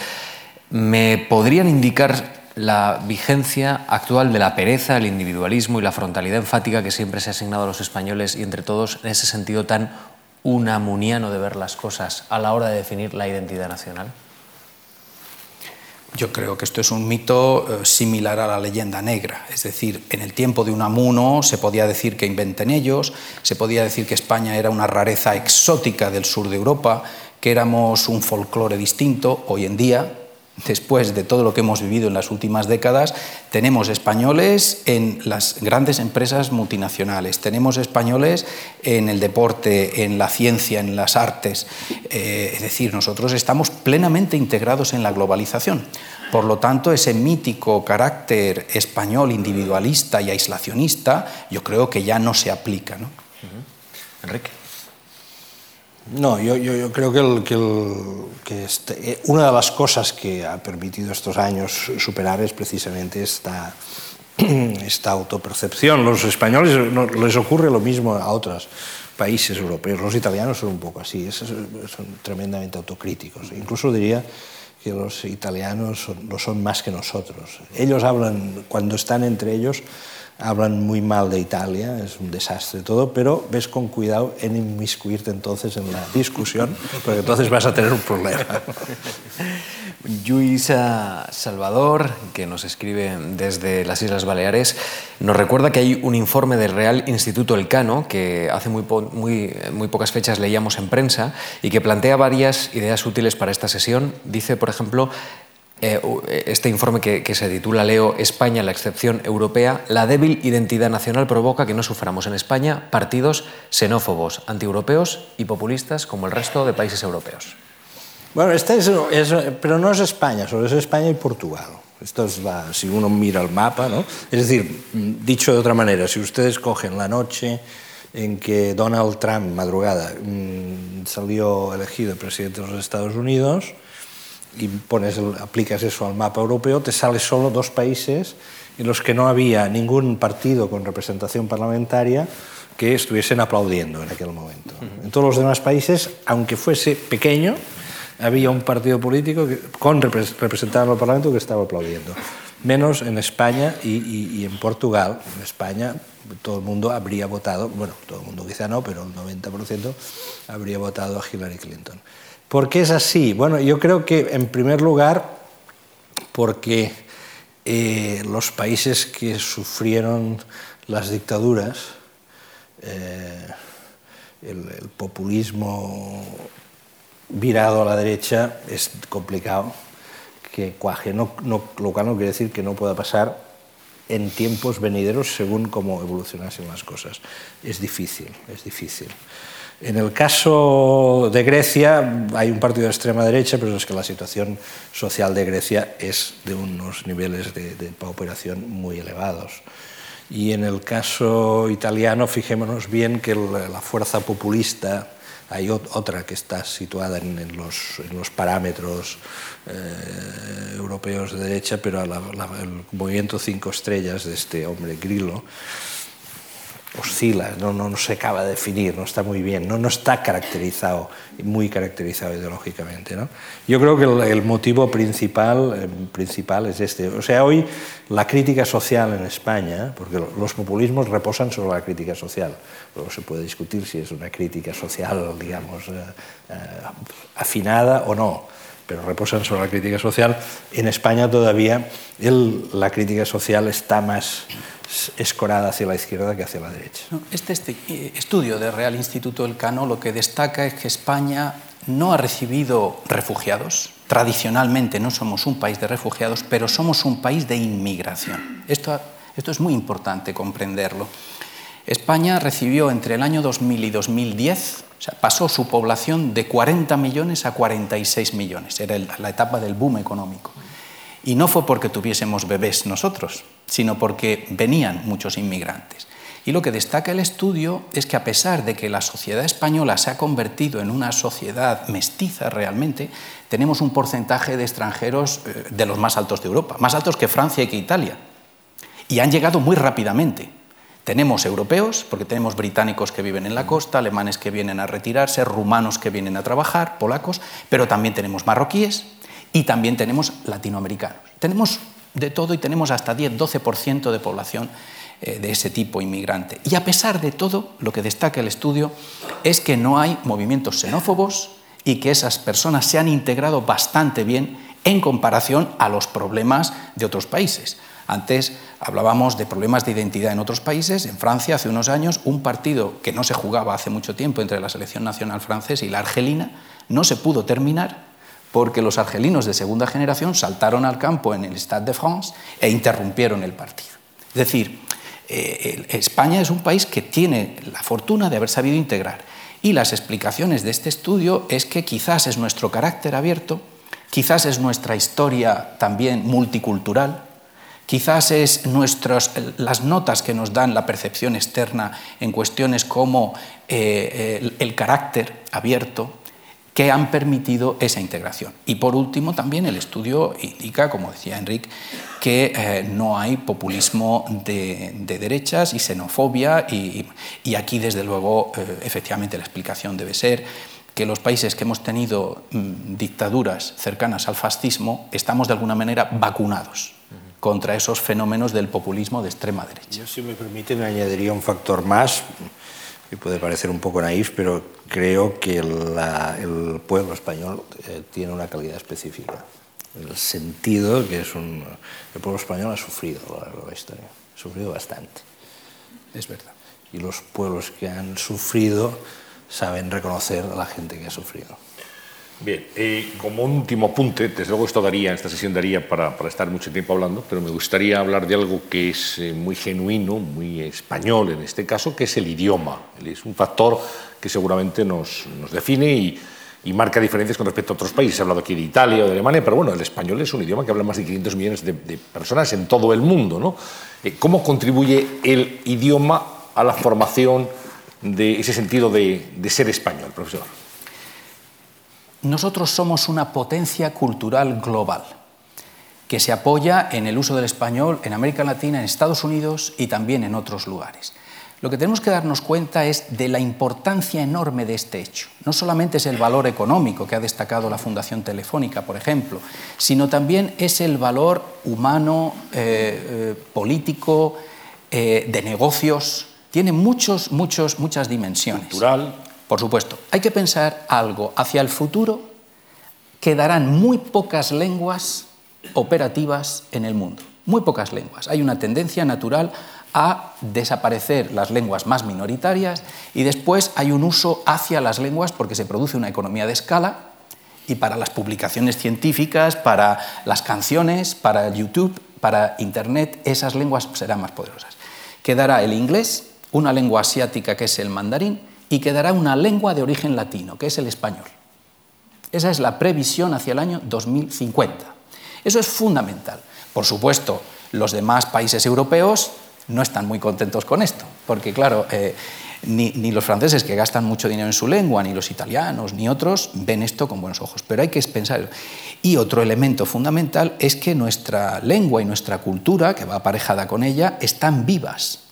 ¿me podrían indicar la vigencia actual de la pereza, el individualismo y la frontalidad enfática que siempre se ha asignado a los españoles y entre todos en ese sentido tan unamuniano de ver las cosas a la hora de definir la identidad nacional? Yo creo que esto es un mito eh, similar a la leyenda negra. Es decir, en el tiempo de Unamuno se podía decir que inventen ellos, se podía decir que España era una rareza exótica del sur de Europa, que éramos un folclore distinto. Hoy en día, después de todo lo que hemos vivido en las últimas décadas, tenemos españoles en las grandes empresas multinacionales, tenemos españoles en el deporte, en la ciencia, en las artes. Eh, es decir, nosotros estamos plenamente integrados en la globalización. Por lo tanto, ese mítico carácter español individualista y aislacionista, yo creo que ya no se aplica. ¿no? Enrique. No, yo, creo que, el, que, el, este, eh, una de las cosas que ha permitido estos años superar es precisamente esta, esta autopercepción. Los españoles no, les ocurre lo mismo a otros países europeos. Los italianos son un poco así, son tremendamente autocríticos. Incluso diría que los italianos lo son más que nosotros. Ellos hablan, cuando están entre ellos, hablan muy mal de Italia, es un desastre todo, pero ves con cuidado en inmiscuirte entonces en la discusión, porque entonces vas a tener un problema. Luisa Salvador, que nos escribe desde las Islas Baleares, nos recuerda que hay un informe del Real Instituto Elcano, que hace muy, muy, muy pocas fechas leíamos en prensa, y que plantea varias ideas útiles para esta sesión. Dice, por ejemplo, eh, este informe que, se titula Leo España, la excepción europea, la débil identidad nacional provoca que no suframos en España partidos xenófobos, antieuropeos y populistas como el resto de países europeos. Bueno, este es, pero no es España, solo es España y Portugal. Esto es si uno mira el mapa, ¿no? Es decir, dicho de otra manera, si ustedes cogen la noche en que Donald Trump, madrugada, mmm, salió elegido presidente de los Estados Unidos, y pones, aplicas eso al mapa europeo, te sale solo dos países en los que no había ningún partido con representación parlamentaria que estuviesen aplaudiendo en aquel momento. En todos los demás países, aunque fuese pequeño, había un partido político que, con representado en el Parlamento que estaba aplaudiendo. Menos en España y, y, y, en Portugal. En España todo el mundo habría votado, bueno, todo el mundo quizá no, pero el 90% habría votado a Hillary Clinton. ¿Por qué es así? Bueno, yo creo que en primer lugar porque eh, los países que sufrieron las dictaduras, eh, el, populismo virado a la derecha es complicado que cuaje, no, no, lo cual no quiere decir que no pueda pasar en tiempos venideros según cómo evolucionasen las cosas. Es difícil, es difícil. En el caso de Grecia hay un partido de extrema derecha, pero es que la situación social de Grecia es de unos niveles de, de pauperación muy elevados. Y en el caso italiano, fijémonos bien que la fuerza populista, hay otra que está situada en, los, en los, parámetros eh, europeos de derecha, pero la, la, el movimiento cinco estrellas de este hombre Grillo, oscila, no, no, no, se acaba de definir, no está muy bien, no, no está caracterizado, muy caracterizado ideológicamente. ¿no? Yo creo que el, motivo principal, eh, principal es este. O sea, hoy la crítica social en España, porque los populismos reposan sobre la crítica social, luego se puede discutir si es una crítica social, digamos, eh, eh, afinada o no, pero reposan sobre la crítica social. En España todavía la crítica social está más escorada hacia la izquierda que hacia la derecha. Este, este estudio del Real Instituto del Cano lo que destaca es que España no ha recibido refugiados. Tradicionalmente no somos un país de refugiados, pero somos un país de inmigración. Esto es muy importante comprenderlo. España recibió entre el año 2000 y 2010, o sea, pasó su población de 40 millones a 46 millones, era la etapa del boom económico. Y no fue porque tuviésemos bebés nosotros, sino porque venían muchos inmigrantes. Y lo que destaca el estudio es que a pesar de que la sociedad española se ha convertido en una sociedad mestiza realmente, tenemos un porcentaje de extranjeros eh, de los más altos de Europa, más altos que Francia y que Italia. Y han llegado muy rápidamente. Tenemos europeos, porque tenemos británicos que viven en la costa, alemanes que vienen a retirarse, rumanos que vienen a trabajar, polacos, pero también tenemos marroquíes y también tenemos latinoamericanos. Tenemos de todo y tenemos hasta 10-12% de población eh, de ese tipo inmigrante. Y a pesar de todo, lo que destaca el estudio es que no hay movimientos xenófobos y que esas personas se han integrado bastante bien en comparación a los problemas de otros países. Antes hablábamos de problemas de identidad en otros países. En Francia, hace unos años, un partido que no se jugaba hace mucho tiempo entre la selección nacional francesa y la argelina no se pudo terminar porque los argelinos de segunda generación saltaron al campo en el Stade de France e interrumpieron el partido. Es decir, eh, España es un país que tiene la fortuna de haber sabido integrar. Y las explicaciones de este estudio es que quizás es nuestro carácter abierto, quizás es nuestra historia también multicultural, quizás es nuestros, las notas que nos dan la percepción externa en cuestiones como eh, el carácter abierto, que han permitido esa integración. Y por último, también el estudio indica, como decía Enrique, que eh, no hay populismo de, derechas y xenofobia, y, aquí, desde luego, eh, efectivamente la explicación debe ser que los países que hemos tenido mm, dictaduras cercanas al fascismo estamos de alguna manera vacunados contra esos fenómenos del populismo de extrema derecha. Yo, si me permiten, añadiría un factor más que puede parecer un poco naif, pero creo que el pueblo español eh, tiene una calidad específica. El sentido que es un... El pueblo español ha sufrido a lo largo de la historia, ha sufrido bastante. Es verdad. Y los pueblos que han sufrido saben reconocer a la gente que ha sufrido. Bien, eh, como último apunte, desde luego esto daría, esta sesión daría para, para, estar mucho tiempo hablando, pero me gustaría hablar de algo que es eh, muy genuino, muy español en este caso, que es el idioma. Es un factor que seguramente nos, nos define y, y, marca diferencias con respecto a otros países. He hablado aquí de Italia o de Alemania, pero bueno, el español es un idioma que habla más de 500 millones de, personas en todo el mundo. ¿no? Eh, ¿Cómo contribuye el idioma a la formación de ese sentido de ser español, profesor? Nosotros somos una potencia cultural global que se apoya en el uso del español en América Latina, en Estados Unidos y también en otros lugares. Lo que tenemos que darnos cuenta es de la importancia enorme de este hecho. No solamente es el valor económico que ha destacado la Fundación Telefónica, por ejemplo, sino también es el valor humano, eh, eh, político, eh, de negocios. Tiene muchos, muchos, muchas dimensiones. Por supuesto, hay que pensar algo hacia el futuro. Quedarán muy pocas lenguas operativas en el mundo, muy pocas lenguas. Hay una tendencia natural a desaparecer las lenguas más minoritarias y después hay un uso hacia las lenguas porque se produce una economía de escala y para las publicaciones científicas, para las canciones, para YouTube, para Internet, esas lenguas serán más poderosas. Quedará el inglés, una lengua asiática que es el mandarín, y quedará una lengua de origen latino, que es el español. Esa es la previsión hacia el año 2050. Eso es fundamental. Por supuesto, los demás países europeos no están muy contentos con esto, porque claro, eh, ni, los franceses que gastan mucho dinero en su lengua, ni los italianos, ni otros ven esto con buenos ojos. Pero hay que pensar. Y otro elemento fundamental es que nuestra lengua y nuestra cultura, que va aparejada con ella, están vivas.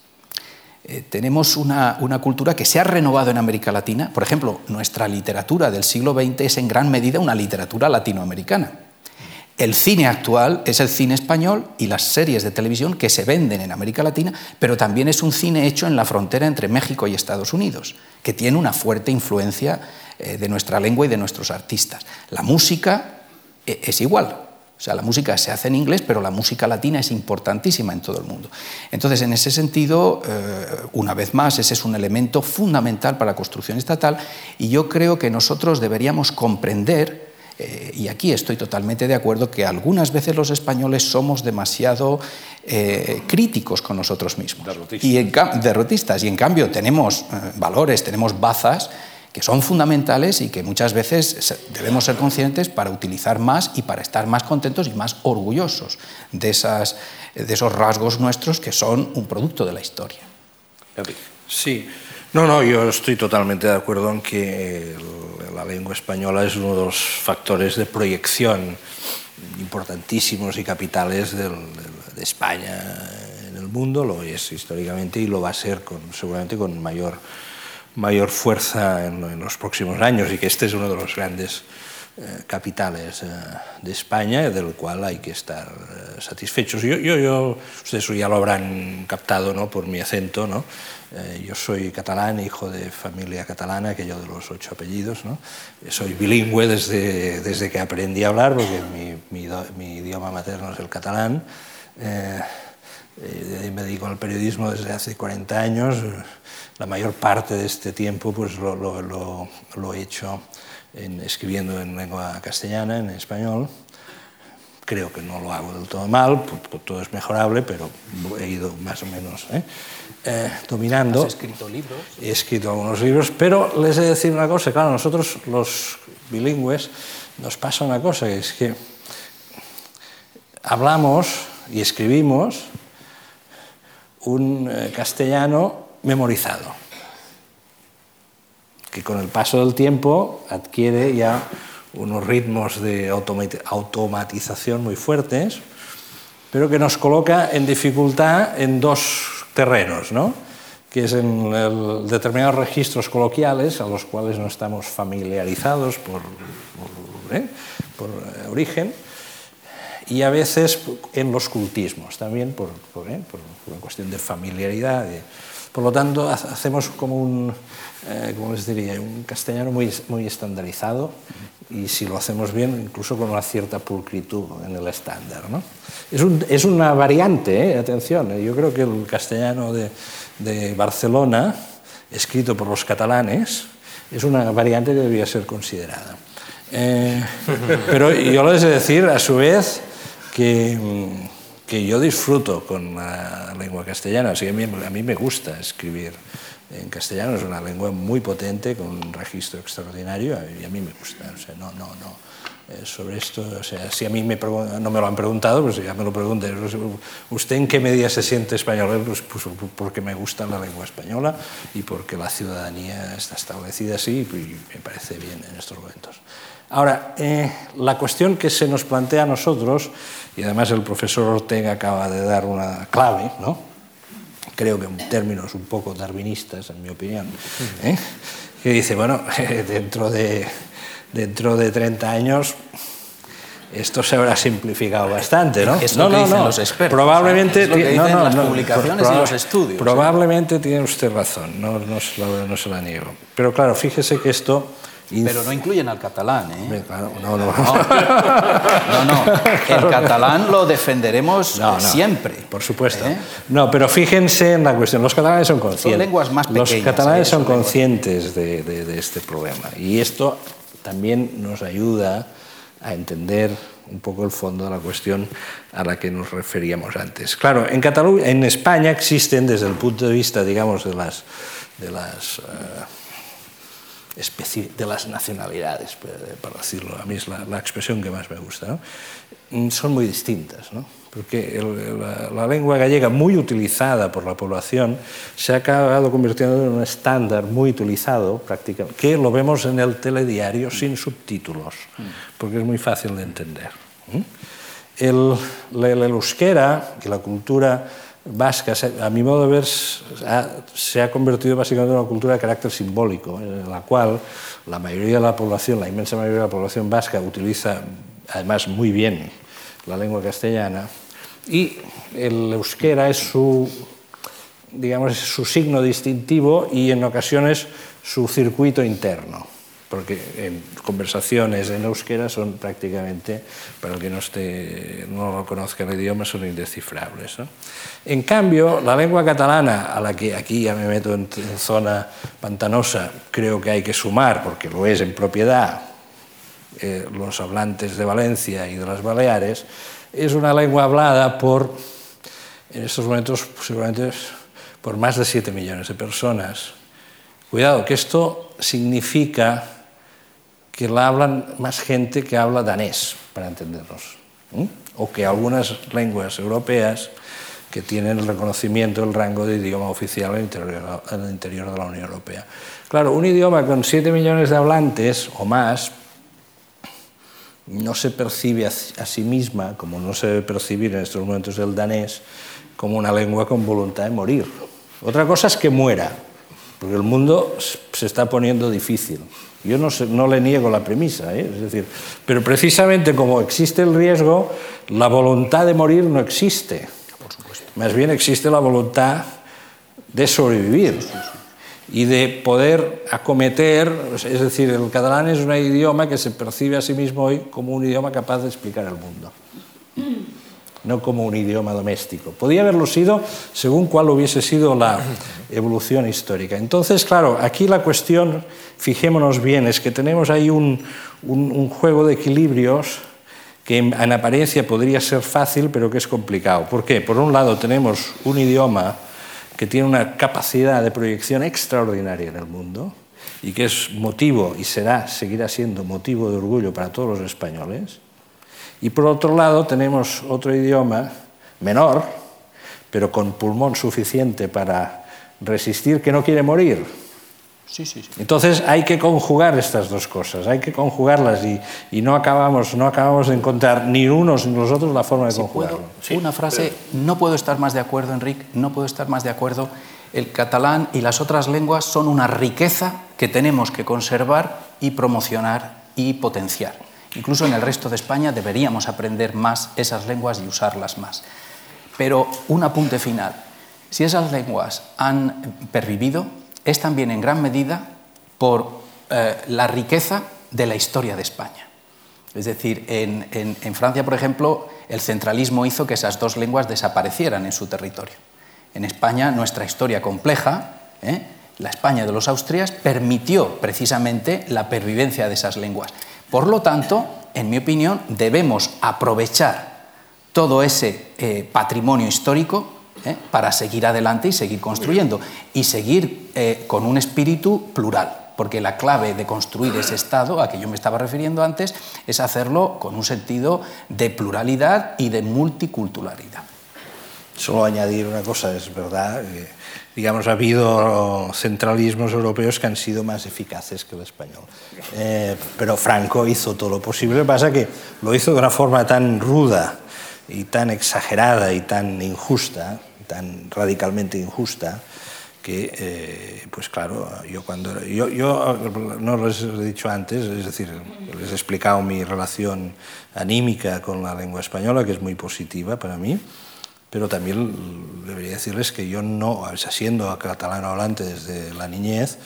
Eh, tenemos una, cultura que se ha renovado en América Latina. Por ejemplo, nuestra literatura del siglo XX es en gran medida una literatura latinoamericana. El cine actual es el cine español y las series de televisión que se venden en América Latina, pero también es un cine hecho en la frontera entre México y Estados Unidos, que tiene una fuerte influencia eh, de nuestra lengua y de nuestros artistas. La música eh, es igual. O sea, la música se hace en inglés, pero la música latina es importantísima en todo el mundo. Entonces, en ese sentido, eh, una vez más, ese es un elemento fundamental para la construcción estatal y yo creo que nosotros deberíamos comprender Eh, y aquí estoy totalmente de acuerdo que algunas veces los españoles somos demasiado eh, críticos con nosotros mismos. Derrotistas. Y en, derrotistas. Y en cambio tenemos valores, tenemos bazas que son fundamentales y que muchas veces debemos ser conscientes para utilizar más y para estar más contentos y más orgullosos de, esas, de esos rasgos nuestros que son un producto de la historia. Sí, no, no, yo estoy totalmente de acuerdo en que la lengua española es uno de los factores de proyección importantísimos y capitales del, de, de, España en el mundo, lo es históricamente y lo va a ser con, seguramente con mayor, mayor fuerza en, en, los próximos años y que este es uno de los grandes eh, capitales eh, de España, del cual hay que estar eh, satisfechos. Yo, yo, yo, ustedes ya lo habrán captado ¿no? por mi acento, ¿no? Yo soy catalán, hijo de familia catalana, aquello de los ocho apellidos. ¿no? Soy bilingüe desde, desde que aprendí a hablar, porque mi, mi, mi idioma materno es el catalán. Eh, me dedico al periodismo desde hace 40 años. La mayor parte de este tiempo pues, lo, lo, lo, lo he hecho en, escribiendo en lengua castellana, en español. Creo que no lo hago del todo mal, todo es mejorable, pero he ido más o menos ¿eh? Eh, dominando. ¿Has escrito libros? He escrito algunos libros, pero les he de decir una cosa, claro, nosotros los bilingües nos pasa una cosa, que es que hablamos y escribimos un eh, castellano memorizado, que con el paso del tiempo adquiere ya unos ritmos de automatización muy fuertes, pero que nos coloca en dificultad en dos terrenos, ¿no? que es en determinados registros coloquiales a los cuales no estamos familiarizados por, por, ¿eh? eh, origen, y a veces en los cultismos, también por, por, ¿eh? por una cuestión de familiaridad. Por lo tanto, hacemos como un, eh, ¿cómo les diría? un castellano muy, muy estandarizado y si lo hacemos bien, incluso con una cierta pulcritud en el estándar. ¿no? Es, un, es, una variante, ¿eh? atención, ¿eh? yo creo que el castellano de, de, Barcelona, escrito por los catalanes, es una variante que debería ser considerada. Eh, pero yo les he de decir, a su vez, que que yo disfruto con la lengua castellana, así que a mí, a mí me gusta escribir en castellano, es una lengua muy potente, con un registro extraordinario, y a mí me gusta, o sea, no, no, no. Eh, sobre esto, o sea, si a mí me no me lo han preguntado, pues ya me lo preguntan. ¿Usted en qué medida se siente español? Pues, pues, porque me gusta la lengua española y porque la ciudadanía está establecida así y me parece bien en estos momentos. Ahora, eh, la cuestión que se nos plantea a nosotros, y además el profesor Ortega acaba de dar una clave, ¿no? creo que en términos un poco darwinistas, en mi opinión, ¿eh? que dice, bueno, dentro de, dentro de 30 años esto se habrá simplificado bastante, ¿no? Es lo no, que no, dicen no. los expertos. Probablemente, es lo que dicen no, no, las no, publicaciones y los estudios. Probablemente tiene usted razón, no, no, se la, no se la niego. Pero claro, fíjese que esto pero no incluyen al catalán, ¿eh? Claro, no, no. No, no. El catalán lo defenderemos no, no, siempre. Por supuesto. ¿Eh? No, pero fíjense en la cuestión. Los catalanes son conscientes. Son lenguas más pequeñas. Los catalanes ¿eh? son conscientes de, de, de este problema. Y esto también nos ayuda a entender un poco el fondo de la cuestión a la que nos referíamos antes. Claro, en Cataluña, en España existen desde el punto de vista, digamos, de las, de las uh, de las nacionalidades, para decirlo. A mí es la, la expresión que más me gusta. ¿no? Mm, son muy distintas, ¿no? porque el, la, la, lengua gallega, muy utilizada por la población, se ha acabado convirtiendo en un estándar muy utilizado, prácticamente, que lo vemos en el telediario sin subtítulos, mm. porque es muy fácil de entender. El, el, el euskera y la cultura vasca, a mi modo de ver, se ha convertido básicamente en una cultura de carácter simbólico, en la cual la mayoría de la población, la inmensa mayoría de la población vasca, utiliza además muy bien la lengua castellana. Y el euskera es su, digamos, su signo distintivo y en ocasiones su circuito interno porque en conversaciones en euskera son prácticamente, para el que no, esté, no lo conozca el idioma, son indescifrables. ¿no? En cambio, la lengua catalana, a la que aquí ya me meto en, en zona pantanosa, creo que hay que sumar, porque lo es en propiedad, eh, los hablantes de Valencia y de las Baleares, es una lengua hablada por, en estos momentos, seguramente por más de 7 millones de personas. Cuidado, que esto significa que la hablan más gente que habla danés, para entendernos, o que algunas lenguas europeas que tienen el reconocimiento del rango de idioma oficial en el, interior, el interior de la Unión Europea. Claro, un idioma con 7 millones de hablantes o más no se percibe a sí misma, como no se debe percibir en estos momentos el danés, como una lengua con voluntad de morir. Otra cosa es que muera, porque el mundo se está poniendo difícil. Yo no, no le niego la premisa, ¿eh? es decir, pero precisamente como existe el riesgo, la voluntad de morir no existe. Más bien existe la voluntad de sobrevivir y de poder acometer, es decir, el catalán es un idioma que se percibe a sí mismo hoy como un idioma capaz de explicar el mundo, no como un idioma doméstico. Podía haberlo sido según cuál hubiese sido la evolución histórica. Entonces, claro, aquí la cuestión, fijémonos bien, es que tenemos ahí un, un, juego de equilibrios que en apariencia podría ser fácil, pero que es complicado. ¿Por qué? Por un lado tenemos un idioma que tiene una capacidad de proyección extraordinaria en el mundo y que es motivo y será, seguirá siendo motivo de orgullo para todos los españoles. Y por otro lado tenemos otro idioma menor, pero con pulmón suficiente para resistir, que no quiere morir, Sí, sí, sí. Entonces hay que conjugar estas dos cosas, hay que conjugarlas y, y, no, acabamos, no acabamos de encontrar ni unos ni los otros la forma de si conjugarlo. Puedo, sí, una frase, pero... no puedo estar más de acuerdo, Enrique, no puedo estar más de acuerdo. El catalán y las otras lenguas son una riqueza que tenemos que conservar y promocionar y potenciar. Incluso en el resto de España deberíamos aprender más esas lenguas y usarlas más. Pero un apunte final. Si esas lenguas han pervivido, es también en gran medida por eh, la riqueza de la historia de España. Es decir, en, Francia, por ejemplo, el centralismo hizo que esas dos lenguas desaparecieran en su territorio. En España, nuestra historia compleja, ¿eh? la España de los Austrias, permitió precisamente la pervivencia de esas lenguas. Por lo tanto, en mi opinión, debemos aprovechar todo ese eh, patrimonio histórico ¿eh? para seguir adelante y seguir construyendo y seguir eh, con un espíritu plural. Porque la clave de construir ese Estado, a que yo me estaba refiriendo antes, es hacerlo con un sentido de pluralidad y de multiculturalidad. Solo añadir una cosa, es verdad, digamos, ha habido centralismos europeos que han sido más eficaces que el español. Eh, pero Franco hizo todo lo posible, lo que pasa es que lo hizo de una forma tan ruda y tan exagerada y tan injusta, tan radicalmente injusta, que, eh, pues claro, yo cuando... Yo, yo no les he dicho antes, es decir, les he explicado mi relación anímica con la lengua española, que es muy positiva para mí, pero también debería decirles que yo no, siendo catalano hablante desde la niñez,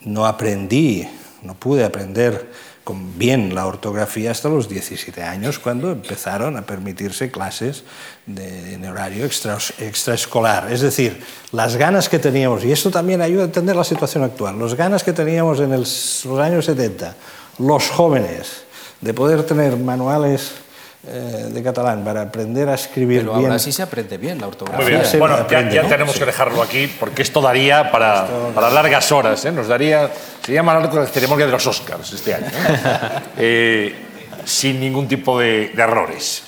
no aprendí, no pude aprender con bien la ortografía hasta los 17 años, cuando empezaron a permitirse clases de, en horario extra, extraescolar. Es decir, las ganas que teníamos, y esto también ayuda a entender la situación actual, las ganas que teníamos en el, los años 70, los jóvenes, de poder tener manuales eh, de catalán para aprender a escribir Pero bien. ahora sí se aprende bien la ortografía. Muy bien. se Bueno, aprende, ya, ya ¿no? tenemos Sí. que dejarlo aquí porque esto daría para, para largas horas. ¿eh? Nos daría, se llama la ceremonia de los Oscars este año, ¿eh? Eh, sin ningún tipo de, de errores.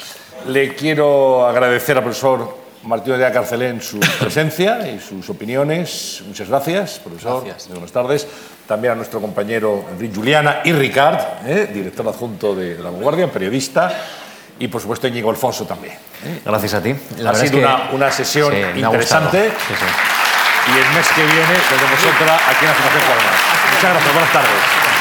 Le quiero agradecer al profesor Martín de Carcelén su presencia y sus opiniones. Muchas gracias, profesor. Gracias. Buenas tardes. También a nuestro compañero Enrique Juliana y Ricard, ¿eh? director adjunto de La Vanguardia, periodista. Y por supuesto Íñigo Alfonso también. Gracias a ti. La ha sido una, una sesión Sí, interesante. Sí, sí. Y el mes que viene tendremos otra aquí en la Fundación Palmas. Muchas gracias, buenas tardes.